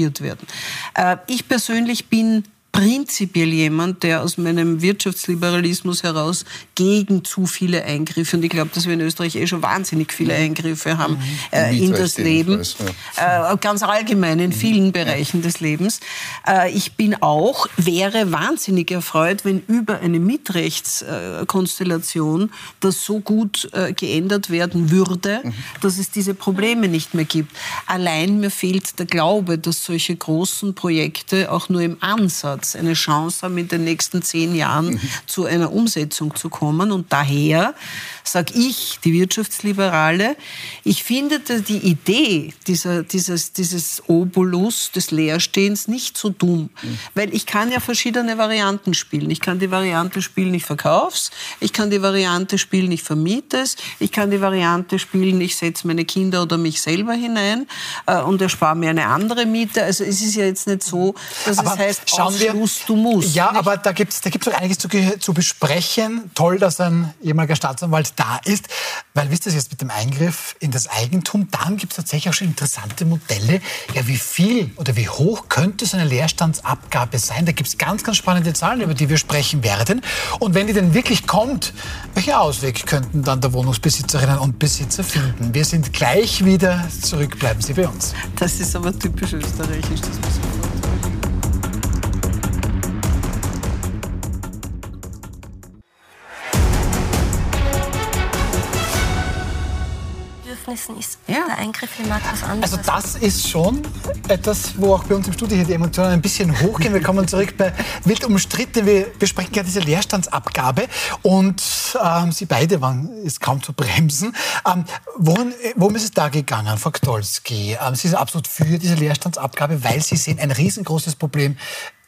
delogiert werden. Äh, ich persönlich bin prinzipiell jemand, der aus meinem Wirtschaftsliberalismus heraus gegen zu viele Eingriffe, und ich glaube, dass wir in Österreich eh schon wahnsinnig viele Eingriffe haben mhm. äh, in das Leben, ja. äh, ganz allgemein in vielen Bereichen ja. des Lebens. Äh, ich bin auch, wäre wahnsinnig erfreut, wenn über eine Mitrechtskonstellation das so gut äh, geändert werden würde, mhm. dass es diese Probleme nicht mehr gibt. Allein mir fehlt der Glaube, dass solche großen Projekte auch nur im Ansatz Ansatz eine Chance haben, in den nächsten zehn Jahren zu einer Umsetzung zu kommen. Und daher sage ich, die Wirtschaftsliberale, ich finde die Idee dieser, dieses, dieses Obolus des Leerstehens nicht so dumm. Mhm. Weil ich kann ja verschiedene Varianten spielen. Ich kann die Variante spielen, ich verkauf's. Ich kann die Variante spielen, ich vermiete es. Ich kann die Variante spielen, ich setze meine Kinder oder mich selber hinein äh, und erspare mir eine andere Miete. Also es ist ja jetzt nicht so, dass Aber es heißt, schauen wir, du musst. Ja, nicht? aber da gibt es da gibt's auch einiges zu, zu besprechen. Toll, dass ein ehemaliger Staatsanwalt da ist. Weil wisst ihr jetzt mit dem Eingriff in das Eigentum, dann gibt es tatsächlich auch schon interessante Modelle. Ja, wie viel oder wie hoch könnte so eine Leerstandsabgabe sein? Da gibt es ganz, ganz spannende Zahlen, über die wir sprechen werden. Und wenn die denn wirklich kommt, welchen Ausweg könnten dann der Wohnungsbesitzerinnen und Besitzer finden? Wir sind gleich wieder zurück. Bleiben Sie bei uns. Das ist aber typisch österreichisch, das muss man Bedürfnissen ist ja. der Eingriff in Markt was anderes. Also das ist schon etwas, wo auch bei uns im Studio hier die Emotionen ein bisschen hochgehen. Wir kommen zurück bei wild umstritten. Wir besprechen ja diese Leerstandsabgabe und ähm, Sie beide waren ist kaum zu bremsen. Ähm, worum, worum ist es da gegangen, Frau Ktolski? Ähm, Sie sind absolut für diese Leerstandsabgabe, weil Sie sehen ein riesengroßes Problem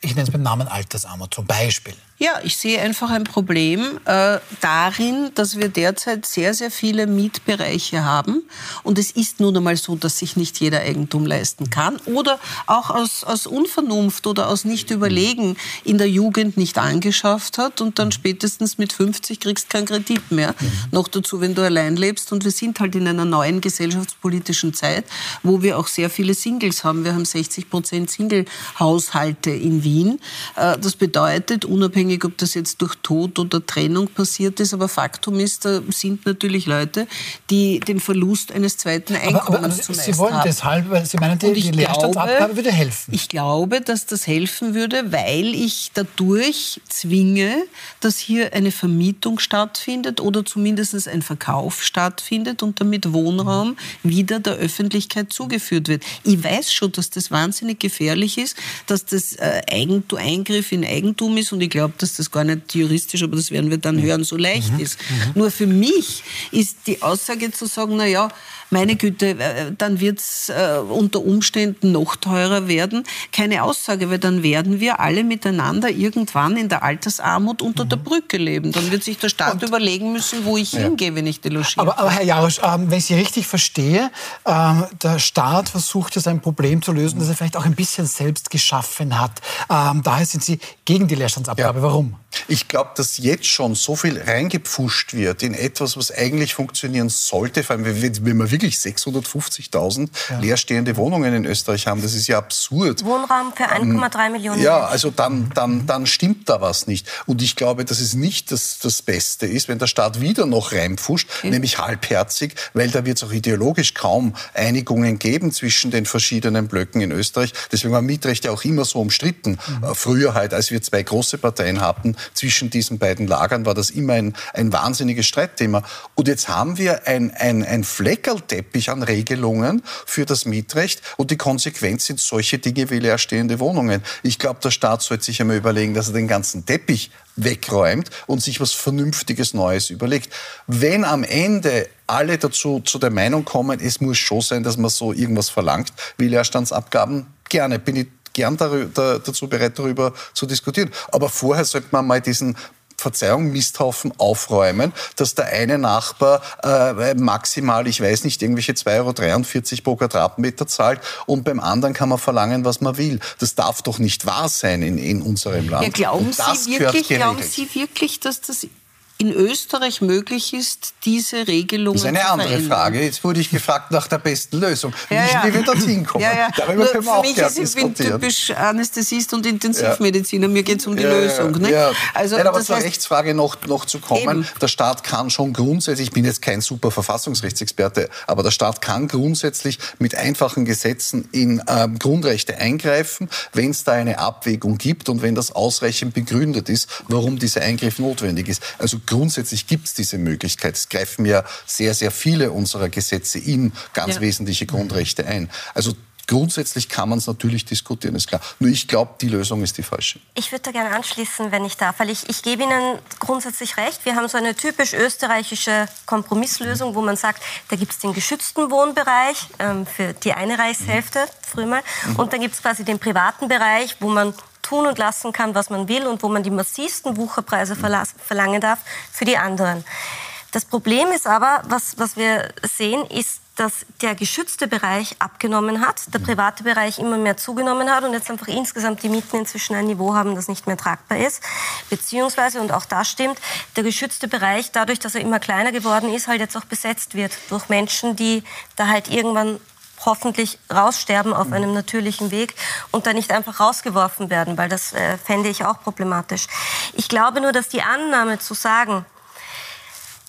ich nenne es mit Namen Altersarmut zum Beispiel. Ja, ich sehe einfach ein Problem äh, darin, dass wir derzeit sehr, sehr viele Mietbereiche haben. Und es ist nun einmal so, dass sich nicht jeder Eigentum leisten kann. Oder auch aus, aus Unvernunft oder aus Nicht-Überlegen in der Jugend nicht angeschafft hat und dann spätestens mit 50 kriegst keinen Kredit mehr. Mhm. Noch dazu, wenn du allein lebst. Und wir sind halt in einer neuen gesellschaftspolitischen Zeit, wo wir auch sehr viele Singles haben. Wir haben 60 Prozent Single-Haushalte in Wien. Äh, das bedeutet, unabhängig unabhängig, ob das jetzt durch Tod oder Trennung passiert ist. Aber Faktum ist, da sind natürlich Leute, die den Verlust eines zweiten Einkommens aber, aber, aber zu Sie wollen haben. deshalb, weil Sie meinen, die, die Leerstandsabgabe würde helfen. Ich glaube, dass das helfen würde, weil ich dadurch zwinge, dass hier eine Vermietung stattfindet oder zumindest ein Verkauf stattfindet und damit Wohnraum wieder der Öffentlichkeit zugeführt wird. Ich weiß schon, dass das wahnsinnig gefährlich ist, dass das äh, Eigentum, Eingriff in Eigentum ist und ich glaube, dass das gar nicht juristisch, aber das werden wir dann hören, so leicht mhm. ist. Mhm. Nur für mich ist die Aussage zu sagen, na ja, meine Güte, äh, dann wird es äh, unter Umständen noch teurer werden. Keine Aussage, weil dann werden wir alle miteinander irgendwann in der Altersarmut unter mhm. der Brücke leben. Dann wird sich der Staat Und, überlegen müssen, wo ich ja. hingehe, wenn ich delogiere. Aber, aber Herr Jarosch, ähm, wenn ich Sie richtig verstehe, ähm, der Staat versucht jetzt ein Problem zu lösen, das er vielleicht auch ein bisschen selbst geschaffen hat. Ähm, daher sind Sie gegen die Leerstandsabgabe. Ja. Warum? Ich glaube, dass jetzt schon so viel reingepfuscht wird in etwas, was eigentlich funktionieren sollte, vor allem wenn wir wirklich 650.000 ja. leerstehende Wohnungen in Österreich haben. Das ist ja absurd. Wohnraum für 1,3 ähm, Millionen. Ja, also dann, dann, dann stimmt da was nicht. Und ich glaube, dass es nicht das, das Beste ist, wenn der Staat wieder noch reinpfuscht, okay. nämlich halbherzig, weil da wird es auch ideologisch kaum Einigungen geben zwischen den verschiedenen Blöcken in Österreich. Deswegen war Mietrecht ja auch immer so umstritten. Mhm. Äh, früher halt, als wir zwei große Parteien hatten, zwischen diesen beiden Lagern war das immer ein, ein wahnsinniges Streitthema. Und jetzt haben wir ein, ein, ein Fleckerlteppich an Regelungen für das Mietrecht und die Konsequenz sind solche Dinge wie leerstehende Wohnungen. Ich glaube, der Staat sollte sich einmal überlegen, dass er den ganzen Teppich wegräumt und sich was Vernünftiges Neues überlegt. Wenn am Ende alle dazu zu der Meinung kommen, es muss schon sein, dass man so irgendwas verlangt wie Leerstandsabgaben, gerne, bin ich gern darüber, dazu bereit, darüber zu diskutieren. Aber vorher sollte man mal diesen Verzeihung, Misthaufen aufräumen, dass der eine Nachbar äh, maximal, ich weiß nicht, irgendwelche 2,43 Euro pro Quadratmeter zahlt und beim anderen kann man verlangen, was man will. Das darf doch nicht wahr sein in, in unserem Land. Ja, glauben, Sie wirklich, glauben Sie wirklich, dass das in Österreich möglich ist, diese Regelungen zu Das ist eine andere verändern. Frage. Jetzt wurde ich gefragt nach der besten Lösung. Wie, ja, ja. wie wir dorthin kommen. Ja, ja. Darüber können wir Für auch mich ist, ich bin typisch Anästhesist und Intensivmediziner. Mir geht es um die Lösung. Ne? Also, Nein, aber zur heißt, Rechtsfrage noch, noch zu kommen. Eben. Der Staat kann schon grundsätzlich, ich bin jetzt kein super Verfassungsrechtsexperte, aber der Staat kann grundsätzlich mit einfachen Gesetzen in ähm, Grundrechte eingreifen, wenn es da eine Abwägung gibt und wenn das ausreichend begründet ist, warum dieser Eingriff notwendig ist. Also grundsätzlich gibt es diese Möglichkeit. Es greifen ja sehr, sehr viele unserer Gesetze in ganz ja. wesentliche Grundrechte ein. Also Grundsätzlich kann man es natürlich diskutieren, ist klar. Nur ich glaube, die Lösung ist die falsche. Ich würde da gerne anschließen, wenn ich darf, weil ich, ich gebe Ihnen grundsätzlich recht. Wir haben so eine typisch österreichische Kompromisslösung, wo man sagt, da gibt es den geschützten Wohnbereich ähm, für die eine Reichshälfte, früher mal, mhm. und dann gibt es quasi den privaten Bereich, wo man tun und lassen kann, was man will und wo man die massivsten Wucherpreise verlangen darf für die anderen. Das Problem ist aber, was, was wir sehen, ist, dass der geschützte Bereich abgenommen hat, der private Bereich immer mehr zugenommen hat und jetzt einfach insgesamt die Mieten inzwischen ein Niveau haben, das nicht mehr tragbar ist. Beziehungsweise, und auch das stimmt, der geschützte Bereich, dadurch, dass er immer kleiner geworden ist, halt jetzt auch besetzt wird durch Menschen, die da halt irgendwann hoffentlich raussterben auf einem natürlichen Weg und dann nicht einfach rausgeworfen werden, weil das äh, fände ich auch problematisch. Ich glaube nur, dass die Annahme zu sagen,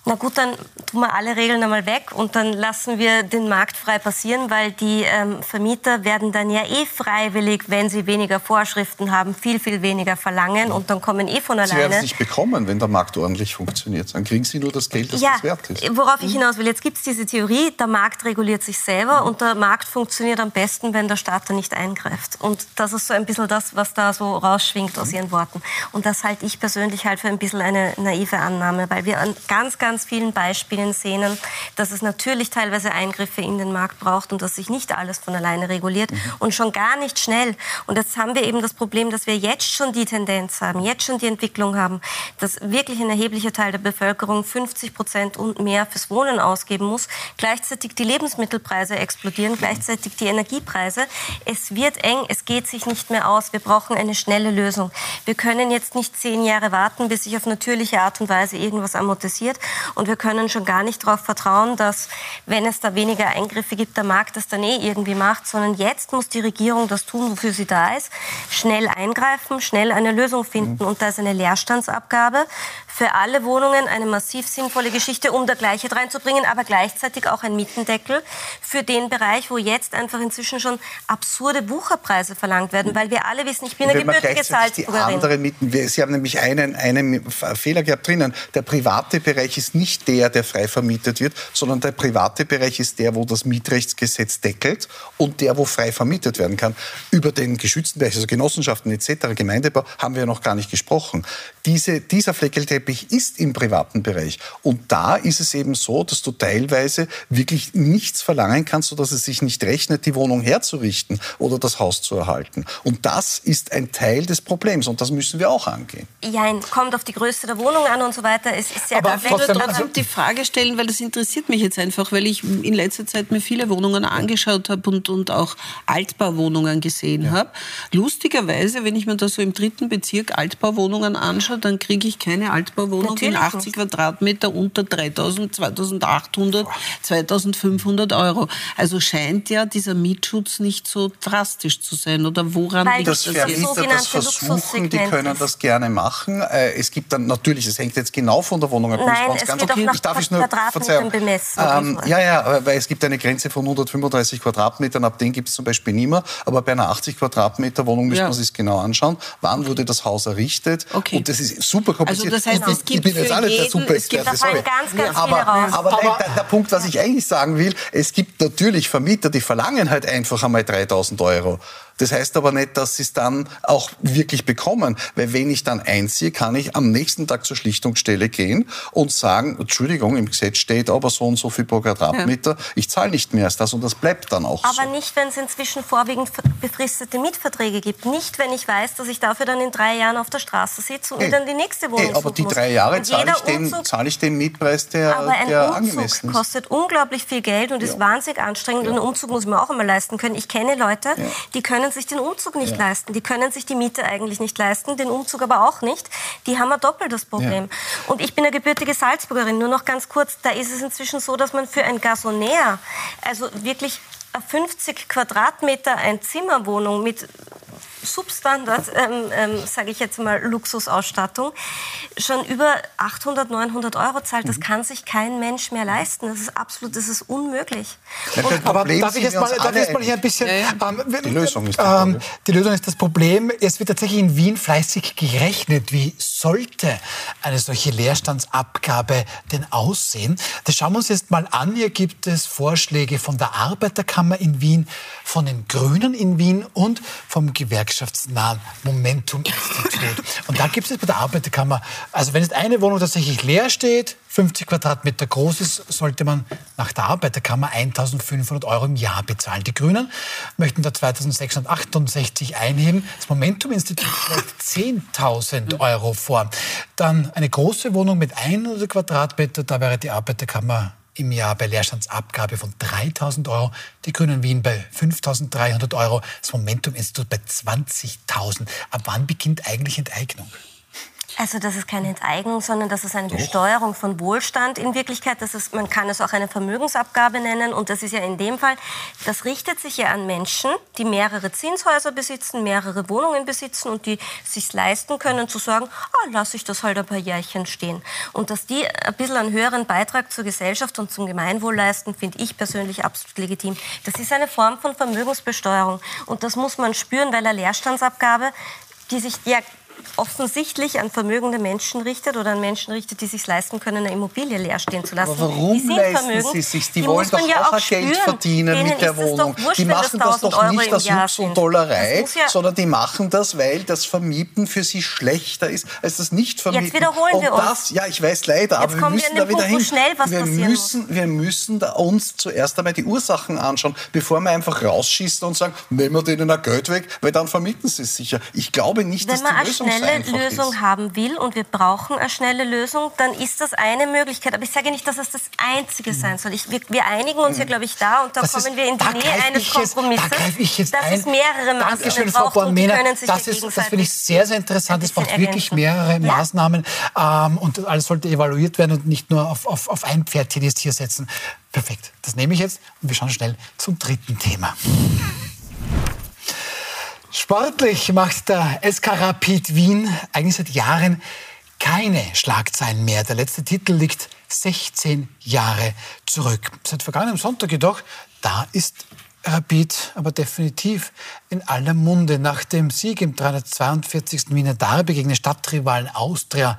na gut, dann tun wir alle Regeln einmal weg und dann lassen wir den Markt frei passieren, weil die ähm, Vermieter werden dann ja eh freiwillig, wenn sie weniger Vorschriften haben, viel, viel weniger verlangen und dann kommen eh von alleine. Sie werden es nicht bekommen, wenn der Markt ordentlich funktioniert. Dann kriegen Sie nur das Geld, das ja, das wert ist. Worauf ich hinaus will, jetzt gibt es diese Theorie, der Markt reguliert sich selber mhm. und der Markt funktioniert am besten, wenn der Staat da nicht eingreift. Und das ist so ein bisschen das, was da so rausschwingt aus mhm. Ihren Worten. Und das halte ich persönlich halt für ein bisschen eine naive Annahme, weil wir an ganz, ganz ganz vielen Beispielen sehen, dass es natürlich teilweise Eingriffe in den Markt braucht und dass sich nicht alles von alleine reguliert mhm. und schon gar nicht schnell. Und jetzt haben wir eben das Problem, dass wir jetzt schon die Tendenz haben, jetzt schon die Entwicklung haben, dass wirklich ein erheblicher Teil der Bevölkerung 50 Prozent und mehr fürs Wohnen ausgeben muss. Gleichzeitig die Lebensmittelpreise explodieren, gleichzeitig die Energiepreise. Es wird eng, es geht sich nicht mehr aus. Wir brauchen eine schnelle Lösung. Wir können jetzt nicht zehn Jahre warten, bis sich auf natürliche Art und Weise irgendwas amortisiert. Und wir können schon gar nicht darauf vertrauen, dass, wenn es da weniger Eingriffe gibt, der Markt das dann eh irgendwie macht, sondern jetzt muss die Regierung das tun, wofür sie da ist, schnell eingreifen, schnell eine Lösung finden. Mhm. Und da ist eine Leerstandsabgabe für alle Wohnungen eine massiv sinnvolle Geschichte, um da Gleichheit reinzubringen, aber gleichzeitig auch ein Mietendeckel für den Bereich, wo jetzt einfach inzwischen schon absurde Wucherpreise verlangt werden, weil wir alle wissen, ich bin eine gebürtige Salzburgerin. Die anderen Mieten, Sie haben nämlich einen, einen Fehler gehabt drinnen. Der private Bereich ist nicht der, der frei vermietet wird, sondern der private Bereich ist der, wo das Mietrechtsgesetz deckelt und der, wo frei vermietet werden kann. Über den geschützten Bereich, also Genossenschaften etc., Gemeindebau, haben wir noch gar nicht gesprochen. Diese, dieser Fleckelteppich ist im privaten Bereich. Und da ist es eben so, dass du teilweise wirklich nichts verlangen kannst, sodass es sich nicht rechnet, die Wohnung herzurichten oder das Haus zu erhalten. Und das ist ein Teil des Problems und das müssen wir auch angehen. Ja, kommt auf die Größe der Wohnung an und so weiter. Es ist sehr Aber trotzdem, also die Frage stellen, weil das interessiert mich jetzt einfach, weil ich in letzter Zeit mir viele Wohnungen angeschaut habe und, und auch Altbauwohnungen gesehen ja. habe. Lustigerweise, wenn ich mir da so im dritten Bezirk Altbauwohnungen anschaue, dann kriege ich keine Altbauwohnung Natürlich in 80 nicht. Quadratmeter unter 3000, 2800, 2500 Euro. Also scheint ja dieser Mietschutz nicht so drastisch zu sein. Oder woran weil liegt das? Das Vermieter das versuchen, die können das gerne machen. Äh, es gibt dann natürlich, es hängt jetzt genau von der Wohnung ab. Nein, es ganz okay. ich darf ich nur Quadratmetern bemessen. Ähm, ja, ja, weil es gibt eine Grenze von 135 Quadratmetern, ab den gibt es zum Beispiel nicht mehr. Aber bei einer 80 Quadratmeter Wohnung müsste ja. man sich genau anschauen, wann wurde das Haus errichtet. Okay. Und das ist super kompliziert. Also das heißt, es gibt ich bin jetzt alle der super es gibt ganz, ganz aber, raus. aber, aber der, der, Punkt, was ich eigentlich sagen will, es gibt natürlich Vermieter, die verlangen halt einfach einmal 3000 Euro. Das heißt aber nicht, dass sie es dann auch wirklich bekommen. Weil wenn ich dann einziehe, kann ich am nächsten Tag zur Schlichtungsstelle gehen und sagen, Entschuldigung, im Gesetz steht aber so und so viel pro Quadratmeter, ja. ich zahle nicht mehr als das und das bleibt dann auch aber so. Aber nicht, wenn es inzwischen vorwiegend befristete Mietverträge gibt. Nicht, wenn ich weiß, dass ich dafür dann in drei Jahren auf der Straße sitze und mir dann die nächste Wohnung hey, aber die drei Jahre zahle ich, den, ich den Mietpreis, der, aber ein der Umzug angemessen ist. kostet unglaublich viel Geld und ja. ist wahnsinnig anstrengend. Ja. Und einen Umzug muss man auch einmal leisten können. Ich kenne Leute, die können sich den Umzug nicht leisten. Die können sich die Miete eigentlich nicht leisten, den Umzug aber auch nicht. Die haben ein doppeltes Problem. Und ich bin eine gebürtige Salzburgerin. Nur noch ganz kurz, da ist es inzwischen so, dass man für ein Gasonär, also wirklich 50 Quadratmeter ein Zimmerwohnung mit Substandard, ähm, ähm, sage ich jetzt mal, Luxusausstattung, schon über 800, 900 Euro zahlt. Das mhm. kann sich kein Mensch mehr leisten. Das ist absolut, das ist unmöglich. Ja, aber darf ich jetzt mal, darf ich jetzt mal hier ein bisschen... Ja, ja. Ähm, die Lösung ist das ähm, Die Lösung ist das Problem. Es wird tatsächlich in Wien fleißig gerechnet, wie sollte eine solche Leerstandsabgabe denn aussehen. Das schauen wir uns jetzt mal an. Hier gibt es Vorschläge von der Arbeiterkammer in Wien, von den Grünen in Wien und vom Gewerkschaftsverband gewerkschaftsnahen Momentum-Institut. Und da gibt es bei der Arbeiterkammer, also wenn jetzt eine Wohnung tatsächlich leer steht, 50 Quadratmeter groß ist, sollte man nach der Arbeiterkammer 1.500 Euro im Jahr bezahlen. Die Grünen möchten da 2.668 einheben. Das Momentum-Institut schlägt 10.000 Euro vor. Dann eine große Wohnung mit 100 Quadratmeter, da wäre die Arbeiterkammer im Jahr bei Leerstandsabgabe von 3.000 Euro, die Grünen Wien bei 5.300 Euro, das Momentum-Institut bei 20.000. Ab wann beginnt eigentlich Enteignung? Also das ist keine Enteignung, sondern das ist eine Doch. Besteuerung von Wohlstand in Wirklichkeit. Das ist, man kann es auch eine Vermögensabgabe nennen. Und das ist ja in dem Fall, das richtet sich ja an Menschen, die mehrere Zinshäuser besitzen, mehrere Wohnungen besitzen und die sich leisten können zu sagen, oh, lasse ich das halt ein paar Jährchen stehen. Und dass die ein bisschen einen höheren Beitrag zur Gesellschaft und zum Gemeinwohl leisten, finde ich persönlich absolut legitim. Das ist eine Form von Vermögensbesteuerung. Und das muss man spüren, weil eine Leerstandsabgabe die sich ja offensichtlich an vermögende Menschen richtet oder an Menschen richtet, die sich leisten können, eine Immobilie leer stehen zu lassen. Aber warum die leisten sie sich? Die, die wollen doch ja auch, auch Geld verdienen Denen mit der Wohnung. Wurscht, die machen das, doch Euro nicht aus Jux und Dollerei, ja sondern die machen das, weil das Vermieten für sie schlechter ist als das Nicht-Vermieten. Jetzt wiederholen wir uns. Das, ja, ich weiß leider, Jetzt aber wir müssen wir da wieder hin. Schnell was wir müssen, muss. wir müssen da uns zuerst einmal die Ursachen anschauen, bevor wir einfach rausschießen und sagen, nehmen wir denen ein Geld weg, weil dann vermieten sie es sicher. Ich glaube nicht, Wenn dass die Lösung schnelle Lösung ist. haben will und wir brauchen eine schnelle Lösung, dann ist das eine Möglichkeit. Aber ich sage nicht, dass es das Einzige sein soll. Ich, wir, wir, einigen uns ja, glaube ich, da und da das kommen ist, wir in die Nähe eines Kompromisses. Jetzt, da greife ich jetzt dass ein. es mehrere Maßnahmen Dankeschön, Frau Bornmena. Das, ist, das finde ich sehr, sehr interessant. Es braucht wirklich mehrere ja. Maßnahmen ähm, und alles sollte evaluiert werden und nicht nur auf, auf, auf ein jetzt hier setzen. Perfekt, das nehme ich jetzt und wir schauen schnell zum dritten Thema. Sportlich macht der SK Rapid Wien eigentlich seit Jahren keine Schlagzeilen mehr. Der letzte Titel liegt 16 Jahre zurück. Seit vergangenem Sonntag jedoch, da ist Rapid aber definitiv in aller Munde. Nach dem Sieg im 342. Wiener Derby gegen den Stadtrivalen Austria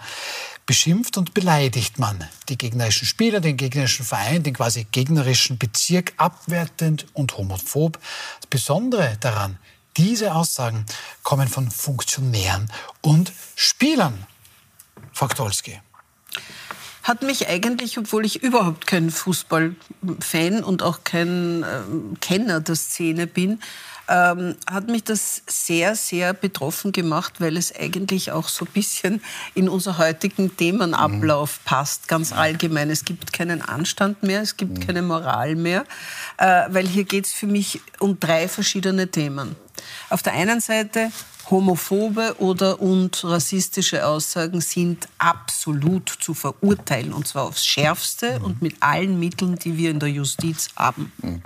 beschimpft und beleidigt man die gegnerischen Spieler, den gegnerischen Verein, den quasi gegnerischen Bezirk abwertend und homophob. Das Besondere daran diese Aussagen kommen von Funktionären und Spielern. Faktolski. Hat mich eigentlich, obwohl ich überhaupt kein Fußballfan und auch kein äh, Kenner der Szene bin, ähm, hat mich das sehr, sehr betroffen gemacht, weil es eigentlich auch so ein bisschen in unser heutigen Themenablauf mhm. passt, ganz allgemein. Es gibt keinen Anstand mehr, es gibt mhm. keine Moral mehr, äh, weil hier geht es für mich um drei verschiedene Themen. Auf der einen Seite homophobe oder und rassistische Aussagen sind absolut zu verurteilen und zwar aufs Schärfste mhm. und mit allen Mitteln, die wir in der Justiz haben. Mhm.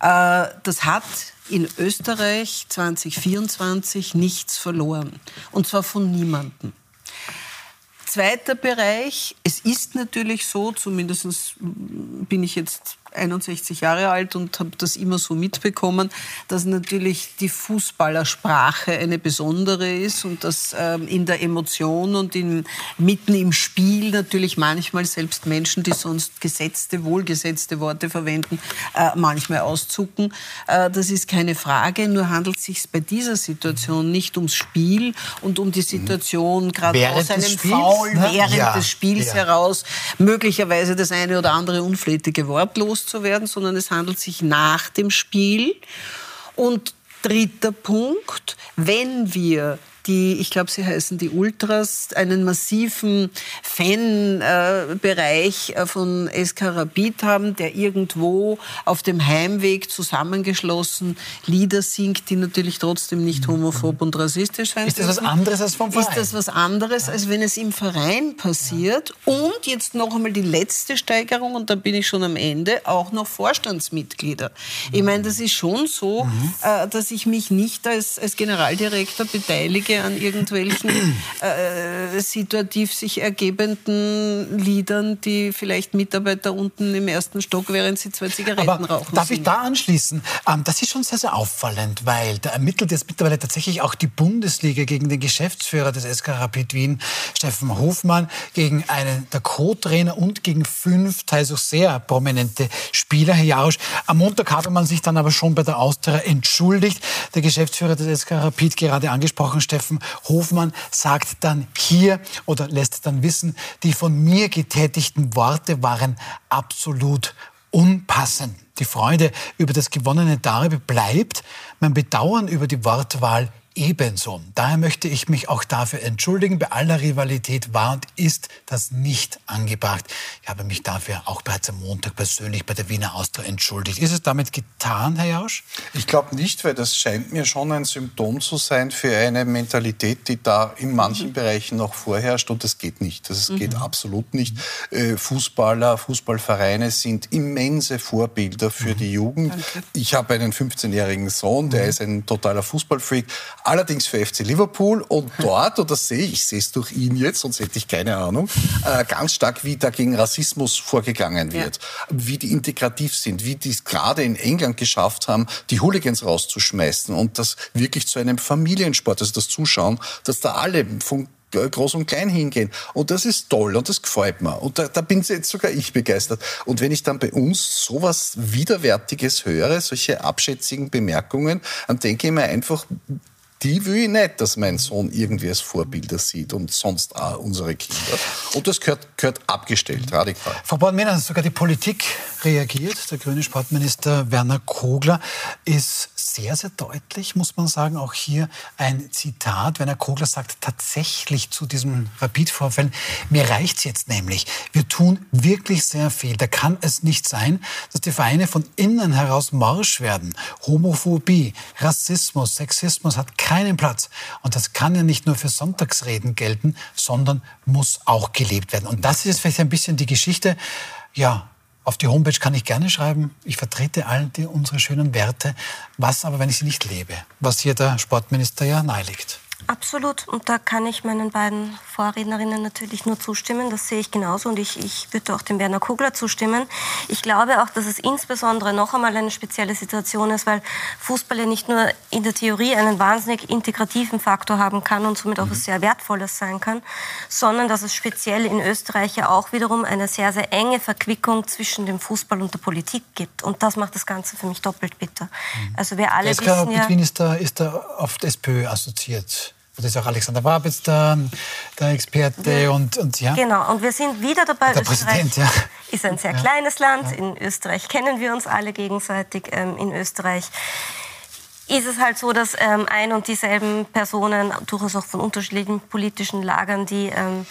Äh, das hat in Österreich 2024 nichts verloren und zwar von niemandem. Zweiter Bereich, es ist natürlich so, zumindest bin ich jetzt 61 Jahre alt und habe das immer so mitbekommen, dass natürlich die Fußballersprache eine besondere ist und dass ähm, in der Emotion und in, mitten im Spiel natürlich manchmal selbst Menschen, die sonst gesetzte, wohlgesetzte Worte verwenden, äh, manchmal auszucken. Äh, das ist keine Frage, nur handelt es sich bei dieser Situation nicht ums Spiel und um die Situation gerade aus einem Foul ne? während ja, des Spiels ja. heraus möglicherweise das eine oder andere unflätige Wort los loszuwerden, sondern es handelt sich nach dem Spiel. Und dritter Punkt, wenn wir die, ich glaube, sie heißen die Ultras, einen massiven Fanbereich äh, von SK Rapid haben, der irgendwo auf dem Heimweg zusammengeschlossen Lieder singt, die natürlich trotzdem nicht homophob und rassistisch sein Ist das was anderes als vom Verein? Ist das was anderes, als wenn es im Verein passiert? Und jetzt noch einmal die letzte Steigerung, und da bin ich schon am Ende, auch noch Vorstandsmitglieder. Ich meine, das ist schon so, mhm. Äh, dass ich mich nicht als, als Generaldirektor beteilige denke an irgendwelchen äh, situativ sich ergebenden Liedern, die vielleicht Mitarbeiter unten im ersten Stock, während sie zwei Zigaretten Aber rauchen. Darf ich da anschließen? Ähm, das ist schon sehr, sehr auffallend, weil da ermittelt jetzt mittlerweile tatsächlich auch die Bundesliga gegen den Geschäftsführer des SK Rapid Wien, Steffen Hofmann, gegen einen der Co-Trainer und gegen fünf, teils auch sehr prominente Spieler. Herr Jarosch, am Montag habe man sich dann aber schon bei der Austria entschuldigt. Der Geschäftsführer des SK Rapid, gerade angesprochen, Steffen Steffen Hofmann sagt dann hier oder lässt dann wissen, die von mir getätigten Worte waren absolut unpassend. Die Freude über das gewonnene Derby bleibt, mein Bedauern über die Wortwahl ebenso. Daher möchte ich mich auch dafür entschuldigen. Bei aller Rivalität war und ist das nicht angebracht. Ich habe mich dafür auch bereits am Montag persönlich bei der Wiener Austria entschuldigt. Ist es damit getan, Herr Jausch? Ich glaube nicht, weil das scheint mir schon ein Symptom zu sein für eine Mentalität, die da in manchen mhm. Bereichen noch vorherrscht und das geht nicht. Das mhm. geht absolut nicht. Äh, Fußballer, Fußballvereine sind immense Vorbilder für mhm. die Jugend. Danke. Ich habe einen 15-jährigen Sohn, der mhm. ist ein totaler Fußballfreak allerdings für FC Liverpool und dort, und das sehe ich, ich sehe es durch ihn jetzt, sonst hätte ich keine Ahnung, äh, ganz stark, wie da gegen Rassismus vorgegangen wird, ja. wie die integrativ sind, wie die es gerade in England geschafft haben, die Hooligans rauszuschmeißen und das wirklich zu einem Familiensport, also das Zuschauen, dass da alle von groß und klein hingehen. Und das ist toll und das gefällt mir. Und da, da bin jetzt sogar ich begeistert. Und wenn ich dann bei uns sowas Widerwärtiges höre, solche abschätzigen Bemerkungen, dann denke ich mir einfach, die will ich nicht, dass mein Sohn irgendwie als Vorbilder sieht und sonst auch unsere Kinder. Und das gehört, gehört abgestellt, radikal. Frau Born-Mehner, sogar die Politik reagiert. Der grüne Sportminister Werner Kogler ist sehr, sehr deutlich, muss man sagen. Auch hier ein Zitat. Werner Kogler sagt tatsächlich zu diesem Rapid-Vorfällen, mir reicht's jetzt nämlich. Wir tun wirklich sehr viel. Da kann es nicht sein, dass die Vereine von innen heraus morsch werden. Homophobie, Rassismus, Sexismus hat keinen Platz. Und das kann ja nicht nur für Sonntagsreden gelten, sondern muss auch gelebt werden. Und das ist vielleicht ein bisschen die Geschichte, ja, auf die Homepage kann ich gerne schreiben, ich vertrete all die, unsere schönen Werte. Was aber, wenn ich sie nicht lebe? Was hier der Sportminister ja nahelegt. Absolut. Und da kann ich meinen beiden Vorrednerinnen natürlich nur zustimmen. Das sehe ich genauso. Und ich, ich würde auch dem Werner Kugler zustimmen. Ich glaube auch, dass es insbesondere noch einmal eine spezielle Situation ist, weil Fußball ja nicht nur in der Theorie einen wahnsinnig integrativen Faktor haben kann und somit auch mhm. was sehr Wertvolles sein kann, sondern dass es speziell in Österreich ja auch wiederum eine sehr, sehr enge Verquickung zwischen dem Fußball und der Politik gibt. Und das macht das Ganze für mich doppelt bitter. Mhm. Also wir alle wissen ja... Wien ist da, ist da oft SPÖ assoziiert. Da ist auch Alexander Wabitz da, der Experte ja. und, und ja. Genau, und wir sind wieder dabei. Der Österreich ja. ist ein sehr ja. kleines Land. In Österreich kennen wir uns alle gegenseitig. Ähm, in Österreich ist es halt so, dass ähm, ein und dieselben Personen, durchaus auch von unterschiedlichen politischen Lagern, die ähm,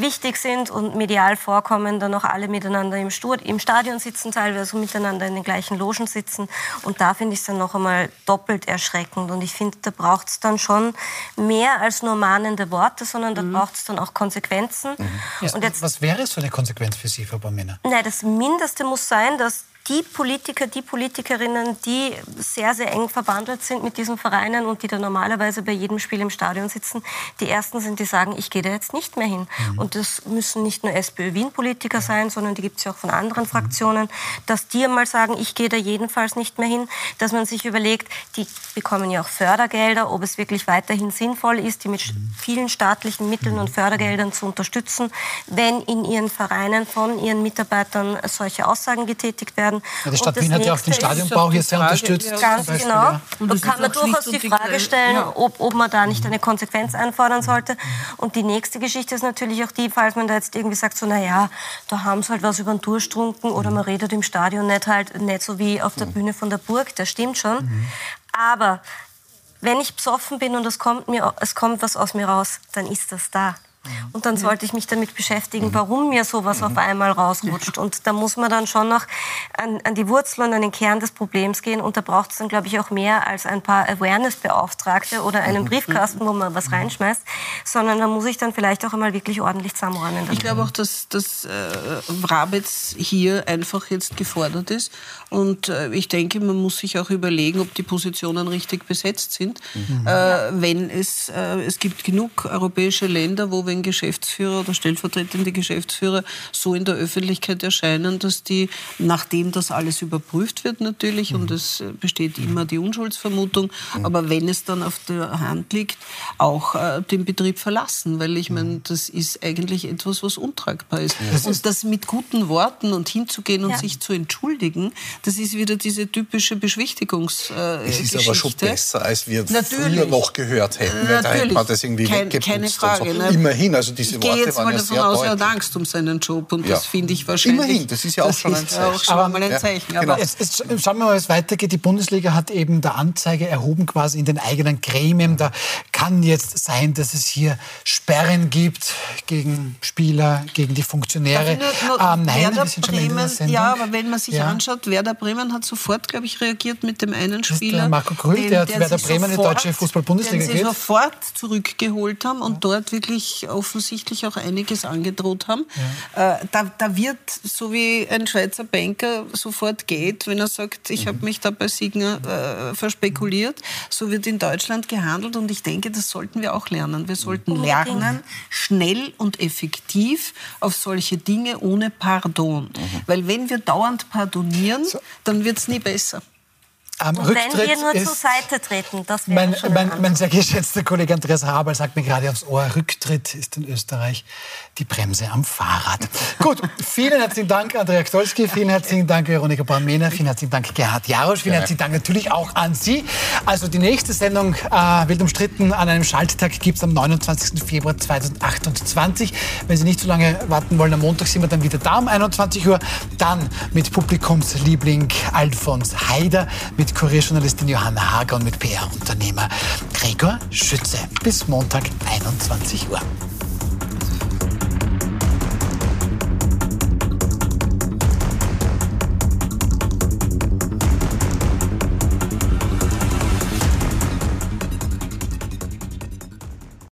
wichtig sind und medial vorkommen, dann auch alle miteinander im, Stur im Stadion sitzen, teilweise miteinander in den gleichen Logen sitzen. Und da finde ich es dann noch einmal doppelt erschreckend. Und ich finde, da braucht es dann schon mehr als nur mahnende Worte, sondern da mhm. braucht es dann auch Konsequenzen. Mhm. Und jetzt, was wäre es für eine Konsequenz für Sie, Frau Bamina? Nein, das Mindeste muss sein, dass die Politiker, die Politikerinnen, die sehr, sehr eng verbandelt sind mit diesen Vereinen und die da normalerweise bei jedem Spiel im Stadion sitzen, die ersten sind, die sagen, ich gehe da jetzt nicht mehr hin. Mhm. Und das müssen nicht nur SPÖ-Wien-Politiker sein, sondern die gibt es ja auch von anderen Fraktionen, dass die einmal sagen, ich gehe da jedenfalls nicht mehr hin, dass man sich überlegt, die bekommen ja auch Fördergelder, ob es wirklich weiterhin sinnvoll ist, die mit vielen staatlichen Mitteln und Fördergeldern zu unterstützen, wenn in ihren Vereinen von ihren Mitarbeitern solche Aussagen getätigt werden. Ja, die Stadt Wien hat ja auch den Stadionbau hier sehr unterstützt. Ganz Beispiel, genau. Ja. Da kann man durchaus die Frage stellen, ja. ob, ob man da nicht eine Konsequenz einfordern sollte. Und die nächste Geschichte ist natürlich auch die, falls man da jetzt irgendwie sagt, so, naja, da haben sie halt was über den Durst getrunken oder man redet im Stadion nicht halt nicht so wie auf der Bühne von der Burg, das stimmt schon. Aber wenn ich besoffen bin und es kommt, mir, es kommt was aus mir raus, dann ist das da. Und dann sollte ich mich damit beschäftigen, mhm. warum mir sowas auf einmal rausrutscht. Und da muss man dann schon noch an, an die Wurzel und an den Kern des Problems gehen. Und da braucht es dann, glaube ich, auch mehr als ein paar Awareness-Beauftragte oder einen mhm. Briefkasten, wo man was mhm. reinschmeißt, sondern da muss ich dann vielleicht auch einmal wirklich ordentlich zusammenräumen. Ich glaube auch, dass, dass äh, Wrabetz hier einfach jetzt gefordert ist. Und äh, ich denke, man muss sich auch überlegen, ob die Positionen richtig besetzt sind. Mhm. Äh, wenn es, äh, es gibt genug europäische Länder, wo wenn Geschäftsführer oder stellvertretende Geschäftsführer so in der Öffentlichkeit erscheinen, dass die, nachdem das alles überprüft wird natürlich, mhm. und es besteht immer die Unschuldsvermutung, mhm. aber wenn es dann auf der Hand liegt, auch äh, den Betrieb verlassen, weil ich meine, mhm. das ist eigentlich etwas, was untragbar ist. Ja. Und das mit guten Worten und hinzugehen und ja. sich zu entschuldigen, das ist wieder diese typische Beschwichtigungs. Äh, es ist Geschichte. aber schon besser, als wir Natürlich. früher noch gehört hätten, weil Natürlich. da hätte man das irgendwie Kein, Keine Frage. So. Ne? Immerhin immerhin, also diese ich Worte gehe jetzt mal davon aus, er hat Angst um seinen Job und ja. das finde ich wahrscheinlich. Immerhin, das ist ja auch schon ein Zeichen. Auch schon aber, mal ein Zeichen. Ja, genau. jetzt, jetzt, schauen wir mal, wie es weitergeht. Die Bundesliga hat eben der Anzeige erhoben, quasi in den eigenen Gremien. Da kann jetzt sein, dass es hier Sperren gibt gegen Spieler, gegen die Funktionäre. Nur, ähm, nein, wir sind schon Bremen, Ja, aber wenn man sich ja. anschaut, Werder Bremen hat sofort, glaube ich, reagiert mit dem einen Spieler. Der Marco Krüll, den, der hat Werder Bremen in die deutsche Fußball-Bundesliga sie sofort zurückgeholt haben und dort wirklich offensichtlich auch einiges angedroht haben. Ja. Äh, da, da, wird, so wie ein Schweizer Banker sofort geht, wenn er sagt, ich mhm. habe mich da bei Signer äh, verspekuliert, so wird in Deutschland gehandelt und ich denke, das sollten wir auch lernen. Wir sollten lernen, schnell und effektiv auf solche Dinge ohne Pardon. Mhm. Weil wenn wir dauernd pardonieren, so. dann wird es nie besser. Am und Rücktritt wenn wir nur zur Seite treten, das wäre mein, schon mein, mein sehr geschätzter Kollege Andreas Haber sagt mir gerade aufs Ohr, Rücktritt ist in Österreich die Bremse am Fahrrad. Gut, vielen herzlichen Dank Andrea Ktolski, vielen herzlichen Dank Veronika Braun-Mehner, vielen herzlichen Dank Gerhard Jarosch, vielen herzlichen Dank natürlich auch an Sie. Also die nächste Sendung äh, wild umstritten an einem Schalttag gibt es am 29. Februar 2028. Wenn Sie nicht so lange warten wollen, am Montag sind wir dann wieder da um 21 Uhr. Dann mit Publikumsliebling Alfons Haider, mit mit Kurierjournalistin Johanna Hager und mit PR-Unternehmer Gregor Schütze. Bis Montag, 21 Uhr.